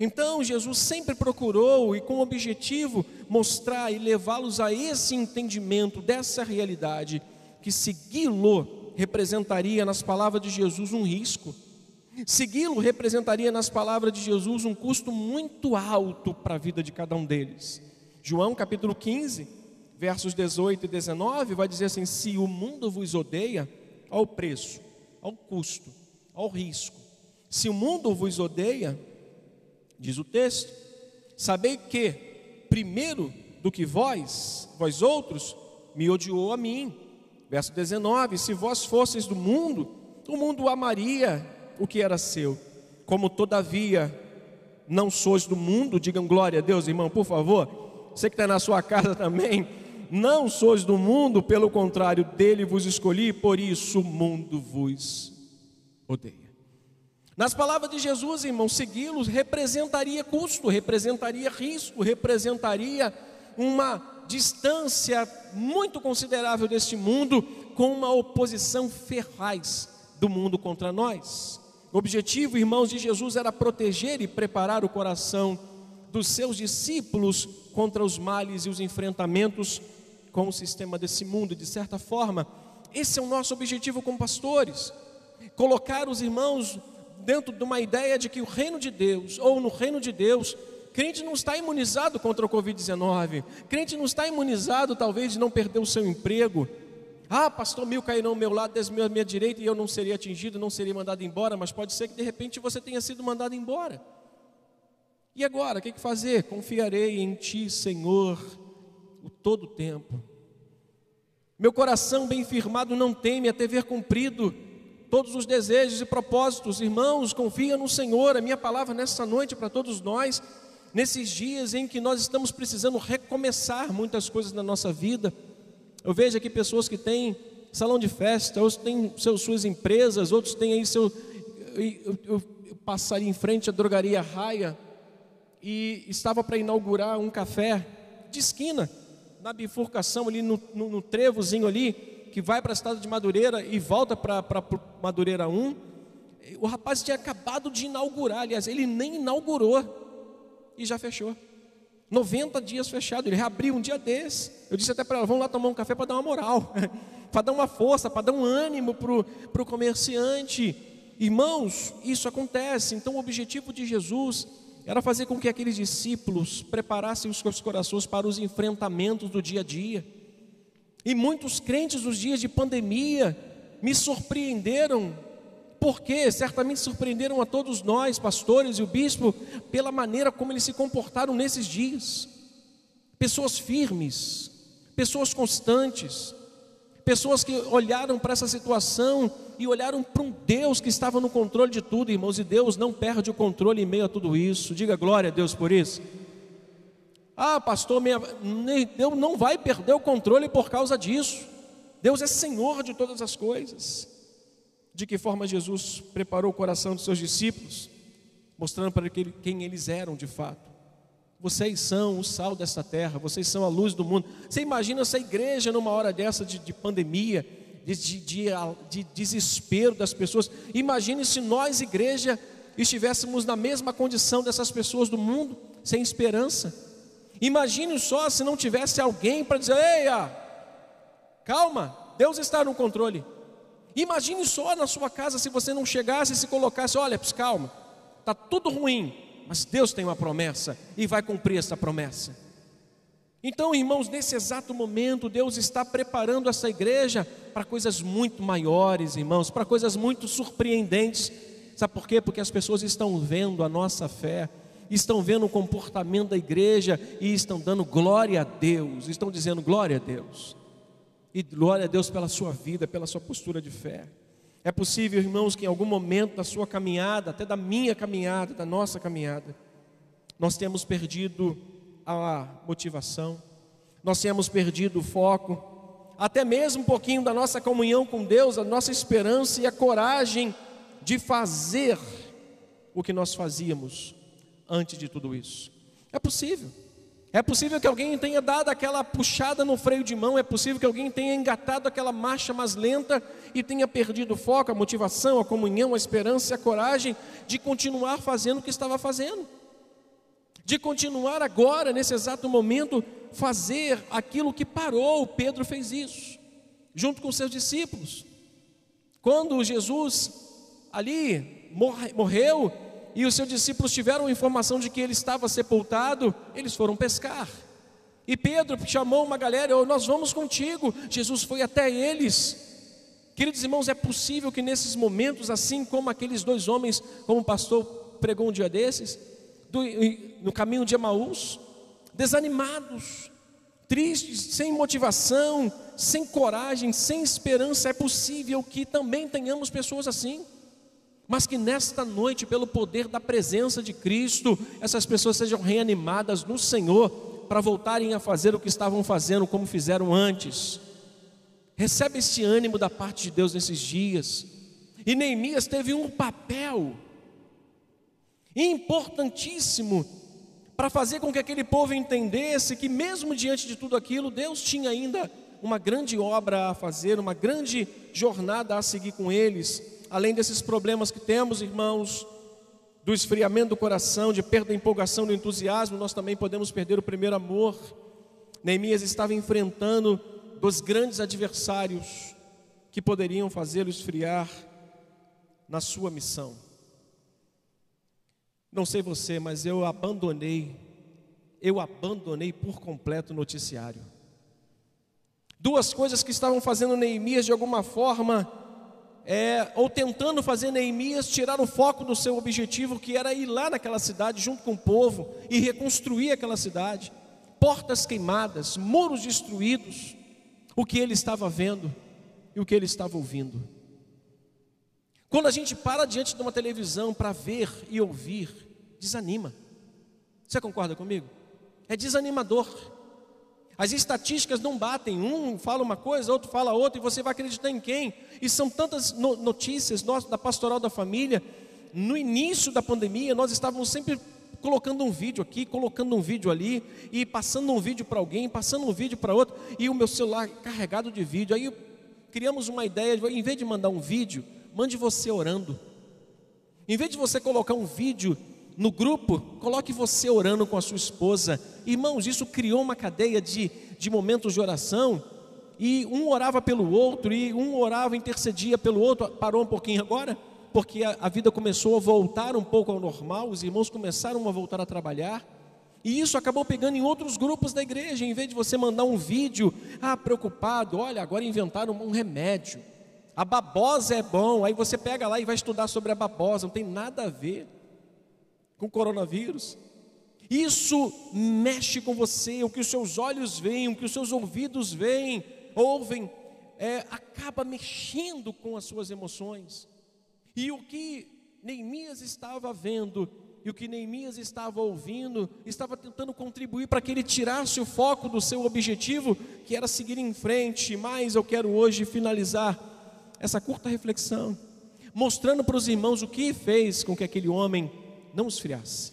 Então, Jesus sempre procurou e com o objetivo mostrar e levá-los a esse entendimento dessa realidade, que segui-lo representaria, nas palavras de Jesus, um risco. Segui-lo representaria, nas palavras de Jesus, um custo muito alto para a vida de cada um deles. João capítulo 15, versos 18 e 19, vai dizer assim: Se o mundo vos odeia, ao preço, ao custo, ao risco. Se o mundo vos odeia, Diz o texto: Sabei que, primeiro do que vós, vós outros, me odiou a mim. Verso 19: Se vós fosseis do mundo, o mundo amaria o que era seu. Como todavia não sois do mundo, digam glória a Deus, irmão, por favor. Você que está na sua casa também, não sois do mundo, pelo contrário, dele vos escolhi, por isso o mundo vos odeia. Nas palavras de Jesus, irmãos, segui-los representaria custo, representaria risco, representaria uma distância muito considerável deste mundo, com uma oposição ferraz do mundo contra nós. O objetivo, irmãos, de Jesus era proteger e preparar o coração dos seus discípulos contra os males e os enfrentamentos com o sistema desse mundo. De certa forma, esse é o nosso objetivo como pastores: colocar os irmãos dentro de uma ideia de que o reino de Deus, ou no reino de Deus, crente não está imunizado contra o Covid-19, crente não está imunizado talvez de não perder o seu emprego. Ah, pastor mil cairão ao meu lado, dez mil à minha direita e eu não seria atingido, não seria mandado embora, mas pode ser que de repente você tenha sido mandado embora. E agora, o que, que fazer? Confiarei em Ti, Senhor, o todo o tempo. Meu coração bem firmado não teme a ter cumprido todos os desejos e propósitos. Irmãos, confia no Senhor. A minha palavra nessa noite para todos nós, nesses dias em que nós estamos precisando recomeçar muitas coisas na nossa vida. Eu vejo aqui pessoas que têm salão de festa, outros têm seus, suas empresas, outros têm aí seu. Eu, eu, eu passaria em frente à drogaria Raia e estava para inaugurar um café de esquina, na bifurcação ali no, no, no trevozinho ali que vai para a estado de Madureira e volta para Madureira 1. O rapaz tinha acabado de inaugurar, aliás, ele nem inaugurou e já fechou. 90 dias fechado, ele reabriu um dia desse. Eu disse até para ela: vamos lá tomar um café para dar uma moral, para dar uma força, para dar um ânimo para o comerciante. Irmãos, isso acontece. Então, o objetivo de Jesus era fazer com que aqueles discípulos preparassem os seus corações para os enfrentamentos do dia a dia. E muitos crentes nos dias de pandemia me surpreenderam, porque certamente surpreenderam a todos nós, pastores e o bispo, pela maneira como eles se comportaram nesses dias. Pessoas firmes, pessoas constantes, pessoas que olharam para essa situação e olharam para um Deus que estava no controle de tudo, irmãos, e Deus não perde o controle em meio a tudo isso. Diga glória a Deus por isso. Ah, pastor, minha... Deus não vai perder o controle por causa disso. Deus é Senhor de todas as coisas. De que forma Jesus preparou o coração dos seus discípulos, mostrando para quem eles eram de fato. Vocês são o sal dessa terra, vocês são a luz do mundo. Você imagina essa igreja numa hora dessa de, de pandemia, de, de, de, desespero das pessoas. Imagine se nós, igreja, estivéssemos na mesma condição dessas pessoas do mundo, sem esperança Imagine só se não tivesse alguém para dizer: Eia, calma, Deus está no controle. Imagine só na sua casa se você não chegasse e se colocasse: Olha, calma, está tudo ruim, mas Deus tem uma promessa e vai cumprir essa promessa. Então, irmãos, nesse exato momento, Deus está preparando essa igreja para coisas muito maiores, irmãos, para coisas muito surpreendentes. Sabe por quê? Porque as pessoas estão vendo a nossa fé, estão vendo o comportamento da igreja e estão dando glória a Deus, estão dizendo glória a Deus. E glória a Deus pela sua vida, pela sua postura de fé. É possível, irmãos, que em algum momento da sua caminhada, até da minha caminhada, da nossa caminhada, nós temos perdido a motivação, nós temos perdido o foco, até mesmo um pouquinho da nossa comunhão com Deus, a nossa esperança e a coragem de fazer o que nós fazíamos antes de tudo isso. É possível. É possível que alguém tenha dado aquela puxada no freio de mão, é possível que alguém tenha engatado aquela marcha mais lenta e tenha perdido o foco, a motivação, a comunhão, a esperança e a coragem de continuar fazendo o que estava fazendo. De continuar agora, nesse exato momento, fazer aquilo que parou. Pedro fez isso, junto com seus discípulos. Quando Jesus ali morreu, e os seus discípulos tiveram a informação de que ele estava sepultado, eles foram pescar. E Pedro chamou uma galera, oh, nós vamos contigo. Jesus foi até eles. Queridos irmãos, é possível que nesses momentos, assim como aqueles dois homens, como o pastor pregou um dia desses, do, no caminho de Emaús, desanimados, tristes, sem motivação, sem coragem, sem esperança, é possível que também tenhamos pessoas assim mas que nesta noite, pelo poder da presença de Cristo, essas pessoas sejam reanimadas no Senhor para voltarem a fazer o que estavam fazendo, como fizeram antes. Recebe esse ânimo da parte de Deus nesses dias. E Neemias teve um papel importantíssimo para fazer com que aquele povo entendesse que, mesmo diante de tudo aquilo, Deus tinha ainda uma grande obra a fazer, uma grande jornada a seguir com eles além desses problemas que temos, irmãos, do esfriamento do coração, de perda da empolgação, do entusiasmo, nós também podemos perder o primeiro amor. Neemias estava enfrentando dos grandes adversários que poderiam fazê-lo esfriar na sua missão. Não sei você, mas eu abandonei, eu abandonei por completo o noticiário. Duas coisas que estavam fazendo Neemias de alguma forma é, ou tentando fazer Neemias tirar o foco do seu objetivo, que era ir lá naquela cidade junto com o povo e reconstruir aquela cidade. Portas queimadas, muros destruídos, o que ele estava vendo e o que ele estava ouvindo. Quando a gente para diante de uma televisão para ver e ouvir, desanima. Você concorda comigo? É desanimador. As estatísticas não batem, um fala uma coisa, outro fala outra, e você vai acreditar em quem? E são tantas notícias nós, da pastoral da família. No início da pandemia, nós estávamos sempre colocando um vídeo aqui, colocando um vídeo ali, e passando um vídeo para alguém, passando um vídeo para outro, e o meu celular carregado de vídeo. Aí criamos uma ideia, em vez de mandar um vídeo, mande você orando. Em vez de você colocar um vídeo no grupo, coloque você orando com a sua esposa. Irmãos, isso criou uma cadeia de, de momentos de oração. E um orava pelo outro, e um orava, intercedia pelo outro. Parou um pouquinho agora, porque a, a vida começou a voltar um pouco ao normal, os irmãos começaram a voltar a trabalhar. E isso acabou pegando em outros grupos da igreja, em vez de você mandar um vídeo, ah, preocupado, olha, agora inventaram um remédio. A babosa é bom, aí você pega lá e vai estudar sobre a babosa, não tem nada a ver com coronavírus. Isso mexe com você, o que os seus olhos veem, o que os seus ouvidos veem, ouvem, é, acaba mexendo com as suas emoções. E o que Neemias estava vendo e o que Neemias estava ouvindo, estava tentando contribuir para que ele tirasse o foco do seu objetivo, que era seguir em frente. Mas eu quero hoje finalizar essa curta reflexão, mostrando para os irmãos o que fez com que aquele homem não esfriasse.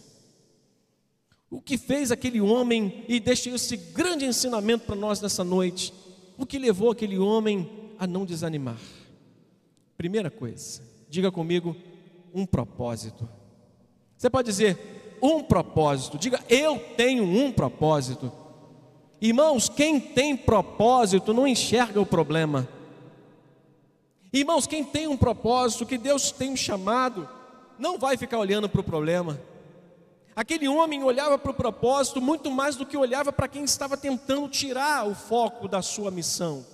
O que fez aquele homem, e deixa esse grande ensinamento para nós nessa noite, o que levou aquele homem a não desanimar? Primeira coisa, diga comigo, um propósito. Você pode dizer, um propósito, diga, eu tenho um propósito. Irmãos, quem tem propósito não enxerga o problema. Irmãos, quem tem um propósito que Deus tem chamado, não vai ficar olhando para o problema. Aquele homem olhava para o propósito muito mais do que olhava para quem estava tentando tirar o foco da sua missão.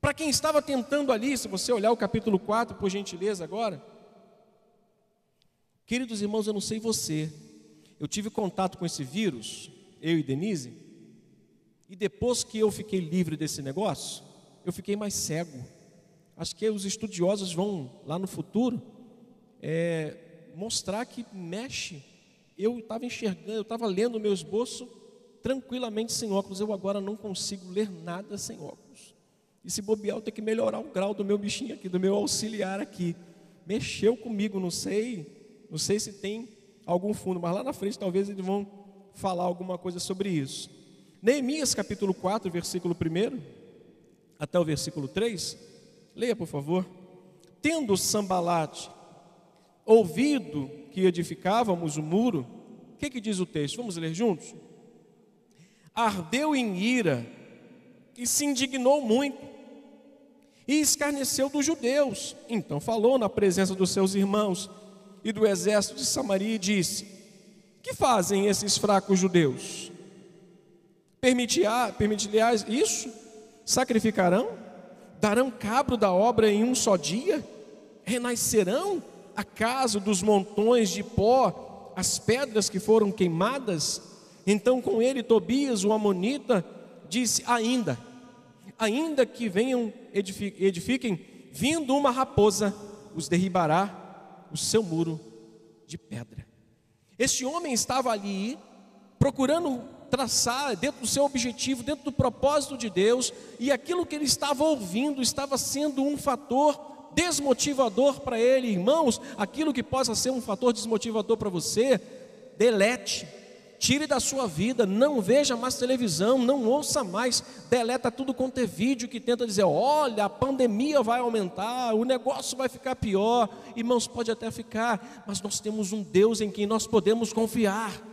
Para quem estava tentando ali, se você olhar o capítulo 4, por gentileza, agora. Queridos irmãos, eu não sei você, eu tive contato com esse vírus, eu e Denise, e depois que eu fiquei livre desse negócio, eu fiquei mais cego. Acho que os estudiosos vão lá no futuro é, mostrar que mexe. Eu estava enxergando, eu estava lendo o meu esboço tranquilamente sem óculos. Eu agora não consigo ler nada sem óculos. E se bobear, eu tenho que melhorar o grau do meu bichinho aqui, do meu auxiliar aqui. Mexeu comigo, não sei, não sei se tem algum fundo, mas lá na frente talvez eles vão falar alguma coisa sobre isso. Neemias capítulo 4, versículo 1 até o versículo 3. Leia, por favor. Tendo Sambalate ouvido que edificávamos o muro, o que, que diz o texto? Vamos ler juntos? Ardeu em ira e se indignou muito e escarneceu dos judeus. Então falou na presença dos seus irmãos e do exército de Samaria e disse: Que fazem esses fracos judeus? Permitir-lhes isso? Sacrificarão? Darão cabo da obra em um só dia? Renascerão, acaso, dos montões de pó as pedras que foram queimadas? Então com ele Tobias, o amonita, disse: Ainda, ainda que venham edifiquem, vindo uma raposa, os derribará o seu muro de pedra. Este homem estava ali procurando traçar dentro do seu objetivo, dentro do propósito de Deus, e aquilo que ele estava ouvindo estava sendo um fator desmotivador para ele, irmãos. Aquilo que possa ser um fator desmotivador para você, delete, tire da sua vida, não veja mais televisão, não ouça mais, deleta tudo quanto é vídeo que tenta dizer: olha, a pandemia vai aumentar, o negócio vai ficar pior. Irmãos, pode até ficar, mas nós temos um Deus em quem nós podemos confiar.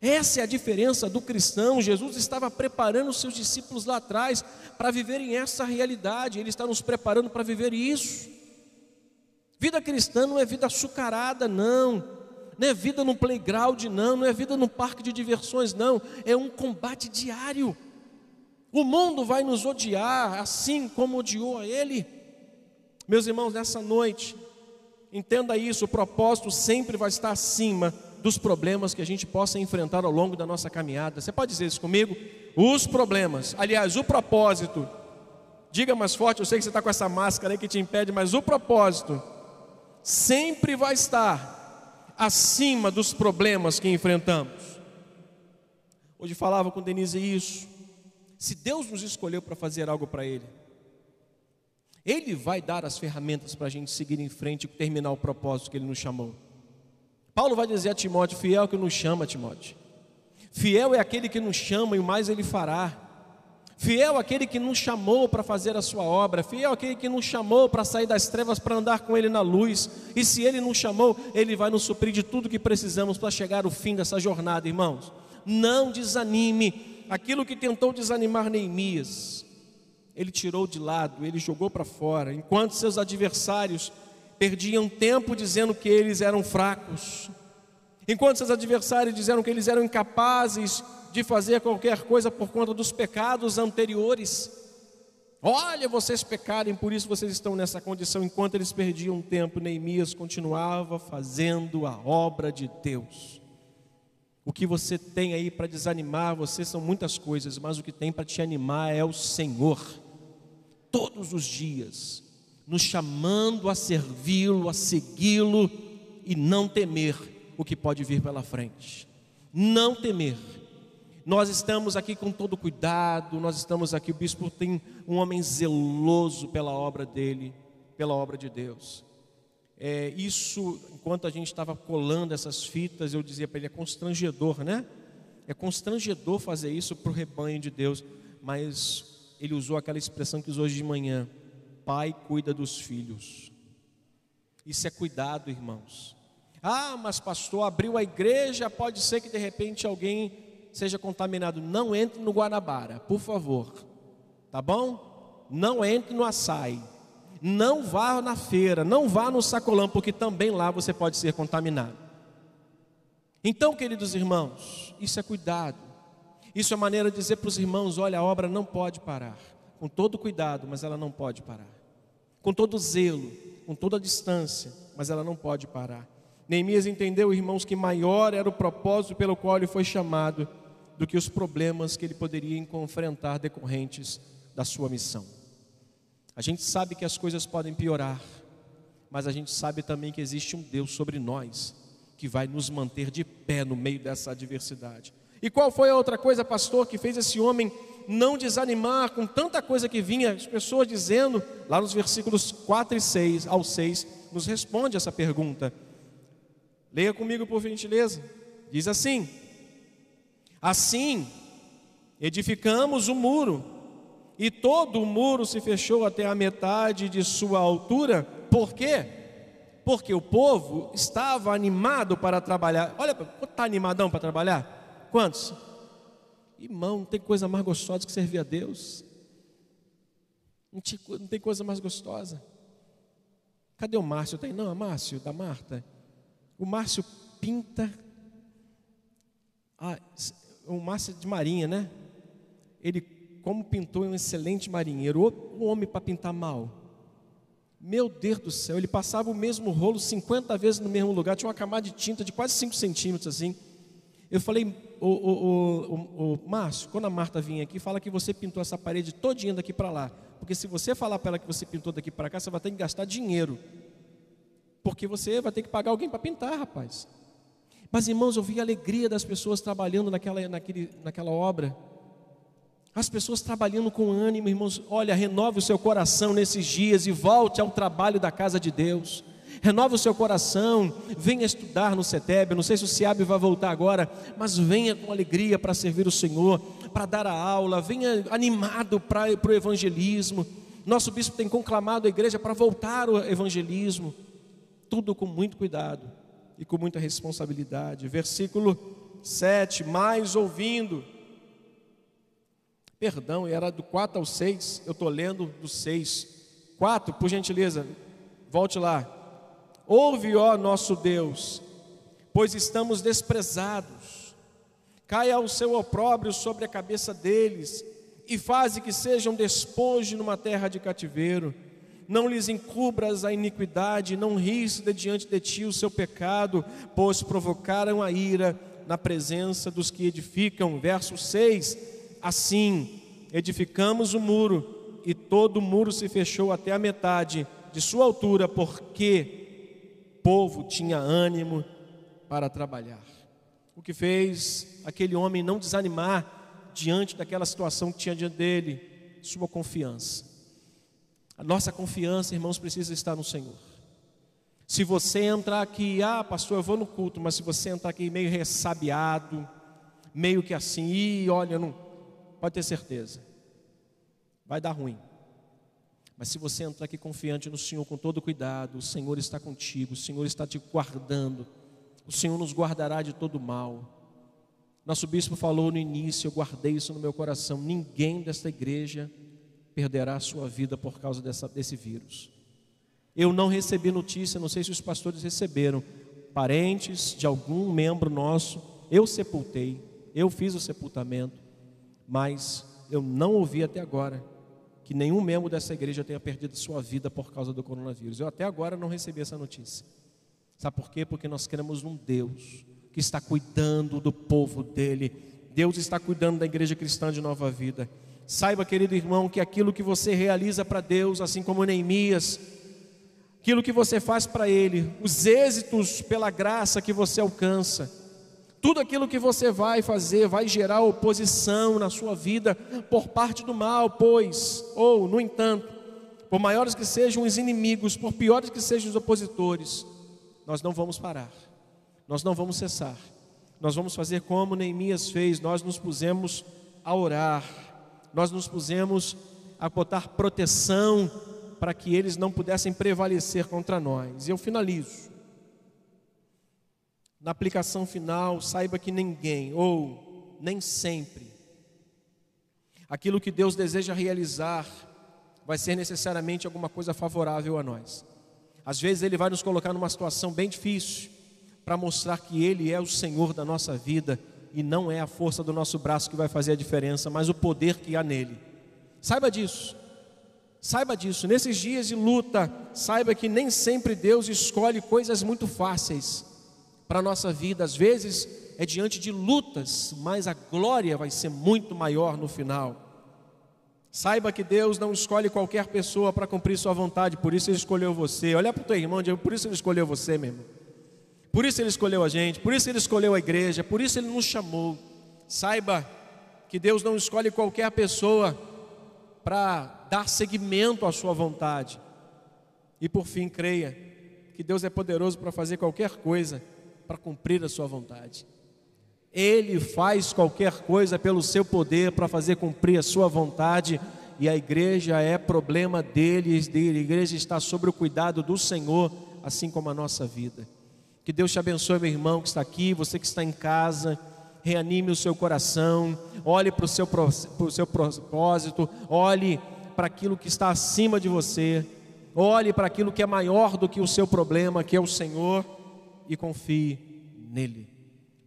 Essa é a diferença do cristão. Jesus estava preparando os seus discípulos lá atrás para viverem essa realidade, ele está nos preparando para viver isso. Vida cristã não é vida açucarada, não. Não é vida no playground, não. Não é vida no parque de diversões, não. É um combate diário. O mundo vai nos odiar, assim como odiou a Ele. Meus irmãos, nessa noite, entenda isso: o propósito sempre vai estar acima dos problemas que a gente possa enfrentar ao longo da nossa caminhada. Você pode dizer isso comigo? Os problemas, aliás, o propósito. Diga mais forte, eu sei que você está com essa máscara aí que te impede, mas o propósito sempre vai estar acima dos problemas que enfrentamos. Hoje falava com Denise isso. Se Deus nos escolheu para fazer algo para Ele, Ele vai dar as ferramentas para a gente seguir em frente e terminar o propósito que Ele nos chamou. Paulo vai dizer a Timóteo: fiel é que nos chama, Timóteo. Fiel é aquele que nos chama e mais ele fará. Fiel é aquele que nos chamou para fazer a sua obra. Fiel é aquele que nos chamou para sair das trevas para andar com ele na luz. E se ele nos chamou, ele vai nos suprir de tudo que precisamos para chegar ao fim dessa jornada, irmãos. Não desanime. Aquilo que tentou desanimar Neemias, ele tirou de lado, ele jogou para fora, enquanto seus adversários perdiam tempo dizendo que eles eram fracos, enquanto seus adversários diziam que eles eram incapazes de fazer qualquer coisa por conta dos pecados anteriores. Olha, vocês pecarem, por isso vocês estão nessa condição. Enquanto eles perdiam tempo, Neemias continuava fazendo a obra de Deus. O que você tem aí para desanimar você são muitas coisas, mas o que tem para te animar é o Senhor. Todos os dias, nos chamando a servi-lo, a segui-lo e não temer o que pode vir pela frente. Não temer. Nós estamos aqui com todo cuidado, nós estamos aqui, o bispo tem um homem zeloso pela obra dele, pela obra de Deus. É, isso, enquanto a gente estava colando essas fitas, eu dizia para ele: é constrangedor, né? É constrangedor fazer isso para o rebanho de Deus, mas ele usou aquela expressão que usou hoje de manhã: pai cuida dos filhos. Isso é cuidado, irmãos. Ah, mas pastor, abriu a igreja, pode ser que de repente alguém seja contaminado. Não entre no Guanabara, por favor. Tá bom? Não entre no açaí. Não vá na feira, não vá no sacolão, porque também lá você pode ser contaminado. Então, queridos irmãos, isso é cuidado. Isso é maneira de dizer para os irmãos: olha, a obra não pode parar. Com todo cuidado, mas ela não pode parar com todo zelo, com toda a distância, mas ela não pode parar. Neemias entendeu, irmãos, que maior era o propósito pelo qual ele foi chamado do que os problemas que ele poderia enfrentar decorrentes da sua missão. A gente sabe que as coisas podem piorar, mas a gente sabe também que existe um Deus sobre nós que vai nos manter de pé no meio dessa adversidade. E qual foi a outra coisa, pastor, que fez esse homem não desanimar com tanta coisa que vinha, as pessoas dizendo, lá nos versículos 4 e 6 ao 6, nos responde essa pergunta. Leia comigo por gentileza. Diz assim: Assim, edificamos o muro, e todo o muro se fechou até a metade de sua altura. Por quê? Porque o povo estava animado para trabalhar. Olha, está animadão para trabalhar? Quantos? Irmão, não tem coisa mais gostosa que servir a Deus. Não tem coisa mais gostosa. Cadê o Márcio? Tem? Não, é Márcio, da Marta. O Márcio pinta. Ah, o Márcio de Marinha, né? Ele, como pintou, é um excelente marinheiro. O homem para pintar mal. Meu Deus do céu, ele passava o mesmo rolo 50 vezes no mesmo lugar. Tinha uma camada de tinta de quase 5 centímetros assim. Eu falei, o, o, o, Márcio, quando a Marta vinha aqui, fala que você pintou essa parede todinha daqui para lá. Porque se você falar para ela que você pintou daqui para cá, você vai ter que gastar dinheiro. Porque você vai ter que pagar alguém para pintar, rapaz. Mas irmãos, eu vi a alegria das pessoas trabalhando naquela, naquele, naquela obra. As pessoas trabalhando com ânimo, irmãos. Olha, renove o seu coração nesses dias e volte ao trabalho da casa de Deus renova o seu coração, venha estudar no CETEB, não sei se o SEAB vai voltar agora, mas venha com alegria para servir o Senhor, para dar a aula, venha animado para, para o evangelismo. Nosso bispo tem conclamado a igreja para voltar ao evangelismo, tudo com muito cuidado e com muita responsabilidade. Versículo 7, mais ouvindo. Perdão, era do 4 ao 6, eu estou lendo do 6. 4, por gentileza, volte lá. Ouve, ó nosso Deus, pois estamos desprezados. Caia o seu opróbrio sobre a cabeça deles, e faze que sejam despojo numa terra de cativeiro. Não lhes encubras a iniquidade, não ris de diante de ti o seu pecado, pois provocaram a ira na presença dos que edificam. Verso 6: Assim edificamos o muro, e todo o muro se fechou até a metade de sua altura, porque povo tinha ânimo para trabalhar. O que fez aquele homem não desanimar diante daquela situação que tinha diante dele, sua confiança. A nossa confiança, irmãos, precisa estar no Senhor. Se você entrar aqui, ah, pastor, eu vou no culto, mas se você entrar aqui meio ressabiado, meio que assim, e olha, não, pode ter certeza, vai dar ruim. Mas se você entrar aqui confiante no Senhor com todo cuidado, o Senhor está contigo, o Senhor está te guardando, o Senhor nos guardará de todo mal. Nosso bispo falou no início, eu guardei isso no meu coração: ninguém desta igreja perderá a sua vida por causa dessa, desse vírus. Eu não recebi notícia, não sei se os pastores receberam, parentes de algum membro nosso, eu sepultei, eu fiz o sepultamento, mas eu não ouvi até agora que nenhum membro dessa igreja tenha perdido sua vida por causa do coronavírus. Eu até agora não recebi essa notícia. Sabe por quê? Porque nós queremos um Deus que está cuidando do povo dele. Deus está cuidando da igreja cristã de nova vida. Saiba, querido irmão, que aquilo que você realiza para Deus, assim como Neemias, aquilo que você faz para Ele, os êxitos pela graça que você alcança, tudo aquilo que você vai fazer vai gerar oposição na sua vida por parte do mal, pois, ou, no entanto, por maiores que sejam os inimigos, por piores que sejam os opositores, nós não vamos parar, nós não vamos cessar, nós vamos fazer como Neemias fez, nós nos pusemos a orar, nós nos pusemos a botar proteção para que eles não pudessem prevalecer contra nós. E eu finalizo na aplicação final, saiba que ninguém, ou nem sempre, aquilo que Deus deseja realizar vai ser necessariamente alguma coisa favorável a nós. Às vezes Ele vai nos colocar numa situação bem difícil, para mostrar que Ele é o Senhor da nossa vida e não é a força do nosso braço que vai fazer a diferença, mas o poder que há nele. Saiba disso. Saiba disso. Nesses dias de luta, saiba que nem sempre Deus escolhe coisas muito fáceis para a nossa vida. Às vezes é diante de lutas, mas a glória vai ser muito maior no final. Saiba que Deus não escolhe qualquer pessoa para cumprir sua vontade, por isso Ele escolheu você. Olha para o teu irmão, por isso Ele escolheu você mesmo. Por isso Ele escolheu a gente, por isso Ele escolheu a igreja, por isso Ele nos chamou. Saiba que Deus não escolhe qualquer pessoa para dar seguimento à sua vontade. E por fim, creia que Deus é poderoso para fazer qualquer coisa para cumprir a sua vontade. Ele faz qualquer coisa pelo seu poder para fazer cumprir a sua vontade, e a igreja é problema dele, a igreja está sob o cuidado do Senhor, assim como a nossa vida. Que Deus te abençoe, meu irmão que está aqui, você que está em casa, reanime o seu coração, olhe para o seu, para o seu propósito, olhe para aquilo que está acima de você, olhe para aquilo que é maior do que o seu problema, que é o Senhor, e confie nele,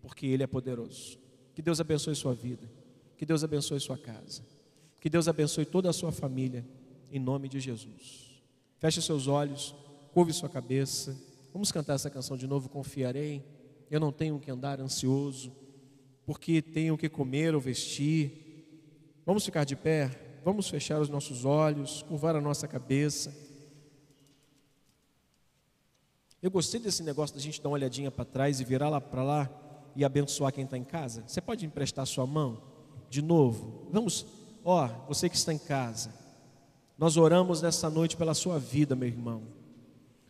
porque Ele é poderoso. Que Deus abençoe sua vida, que Deus abençoe sua casa, que Deus abençoe toda a sua família, em nome de Jesus. Feche seus olhos, curve sua cabeça. Vamos cantar essa canção de novo, confiarei. Eu não tenho que andar ansioso, porque tenho que comer ou vestir. Vamos ficar de pé, vamos fechar os nossos olhos, curvar a nossa cabeça. Eu gostei desse negócio da gente dar uma olhadinha para trás e virar lá para lá e abençoar quem está em casa. Você pode emprestar sua mão de novo? Vamos, ó, você que está em casa. Nós oramos nessa noite pela sua vida, meu irmão.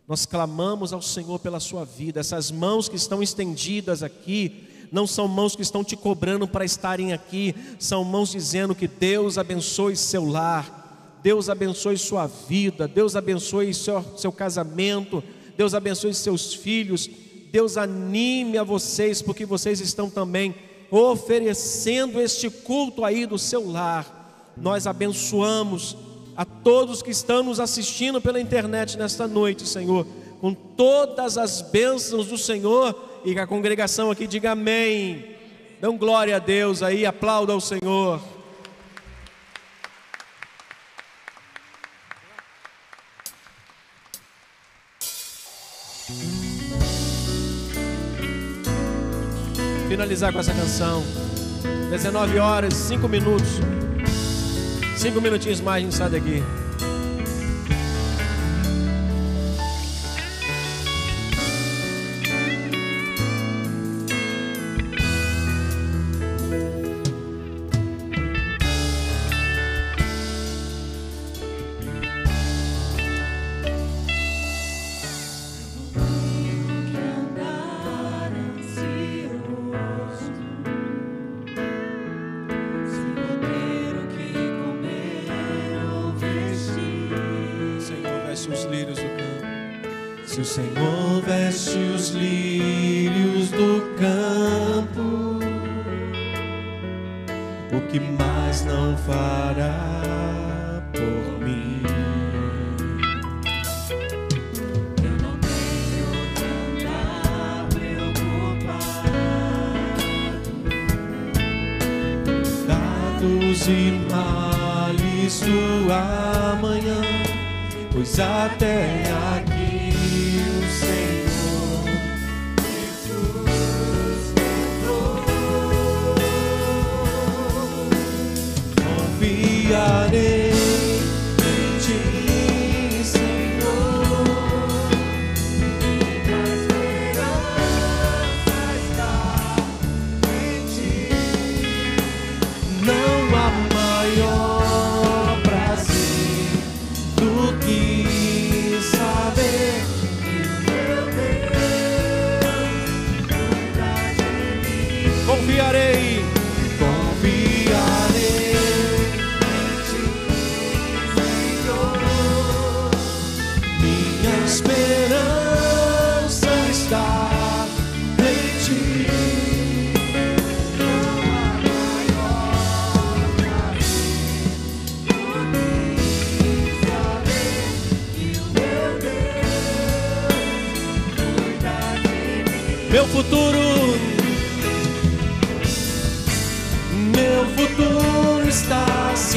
Nós clamamos ao Senhor pela sua vida. Essas mãos que estão estendidas aqui, não são mãos que estão te cobrando para estarem aqui, são mãos dizendo que Deus abençoe seu lar, Deus abençoe sua vida, Deus abençoe seu, seu casamento, Deus abençoe seus filhos, Deus anime a vocês, porque vocês estão também oferecendo este culto aí do seu lar. Nós abençoamos a todos que estão nos assistindo pela internet nesta noite, Senhor, com todas as bênçãos do Senhor e que a congregação aqui diga amém. Dão glória a Deus aí, aplauda ao Senhor. Finalizar com essa canção. 19 horas, 5 minutos. 5 minutinhos mais a gente sai daqui.
assimale sua manhã, pois a aqui.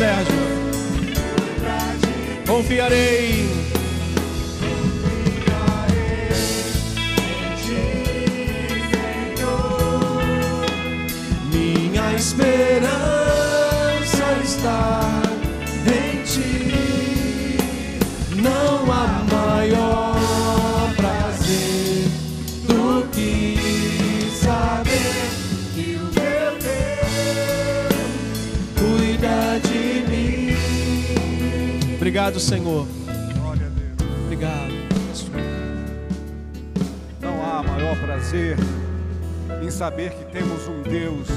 Sérgio. Confiarei. Obrigado, Senhor.
Glória a Deus.
Obrigado.
Não há maior prazer em saber que temos um Deus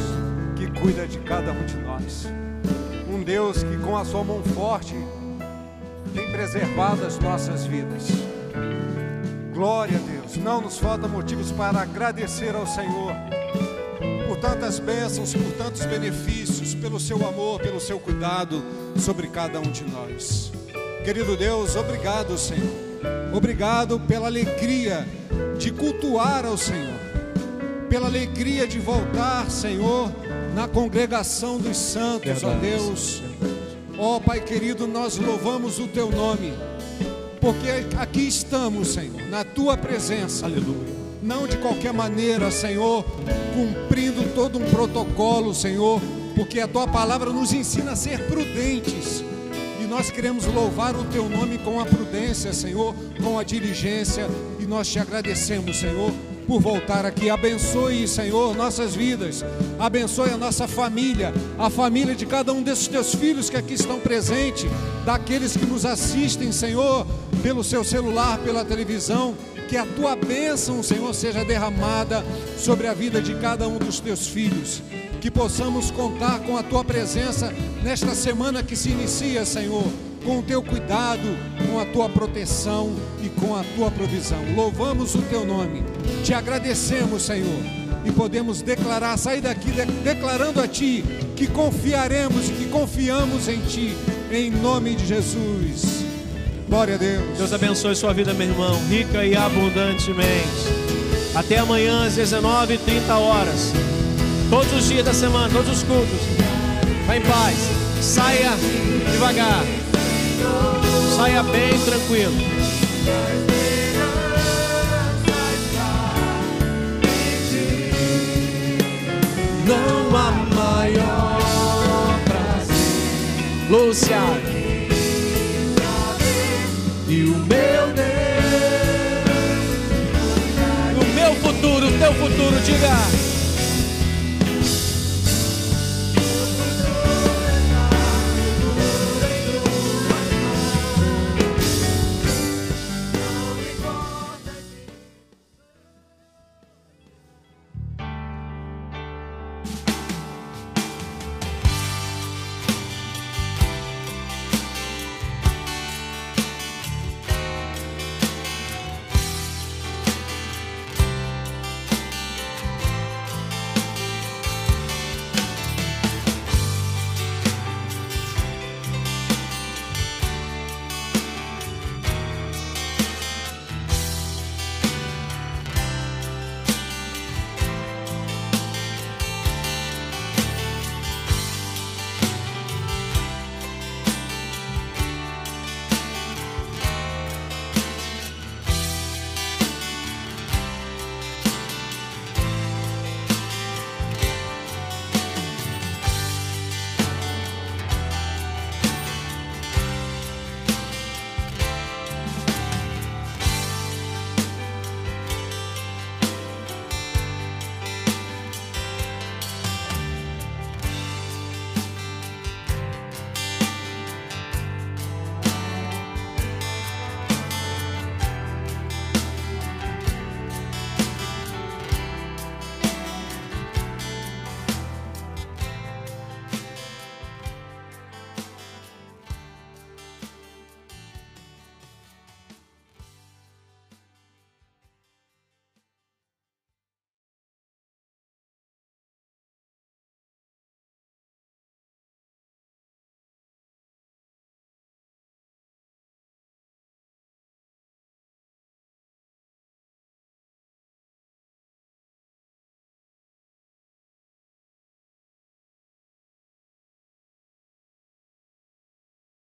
que cuida de cada um de nós. Um Deus que, com a sua mão forte, tem preservado as nossas vidas. Glória a Deus. Não nos falta motivos para agradecer ao Senhor por tantas bênçãos, por tantos benefícios, pelo seu amor, pelo seu cuidado sobre cada um de nós. Querido Deus, obrigado, Senhor. Obrigado pela alegria de cultuar ao Senhor, pela alegria de voltar, Senhor, na congregação dos santos, ó Deus. Ó Pai querido, nós louvamos o teu nome, porque aqui estamos, Senhor, na tua presença.
Aleluia.
Não de qualquer maneira, Senhor, cumprindo todo um protocolo, Senhor, porque a tua palavra nos ensina a ser prudentes. Nós queremos louvar o teu nome com a prudência, Senhor, com a diligência, e nós te agradecemos, Senhor, por voltar aqui. Abençoe, Senhor, nossas vidas. Abençoe a nossa família, a família de cada um desses teus filhos que aqui estão presentes, daqueles que nos assistem, Senhor, pelo seu celular, pela televisão. Que a tua bênção, Senhor, seja derramada sobre a vida de cada um dos teus filhos. Que possamos contar com a tua presença nesta semana que se inicia, Senhor com o teu cuidado, com a tua proteção e com a tua provisão. Louvamos o teu nome, te agradecemos, Senhor, e podemos declarar, sair daqui de, declarando a ti que confiaremos e que confiamos em ti, em nome de Jesus. Glória a Deus.
Deus abençoe sua vida, meu irmão, rica e abundantemente. Até amanhã às 19h30 horas. Todos os dias da semana, todos os cultos. Vá em paz. Saia devagar. Saia bem tranquilo. Não há maior prazer. Lúcia. Futuro, diga.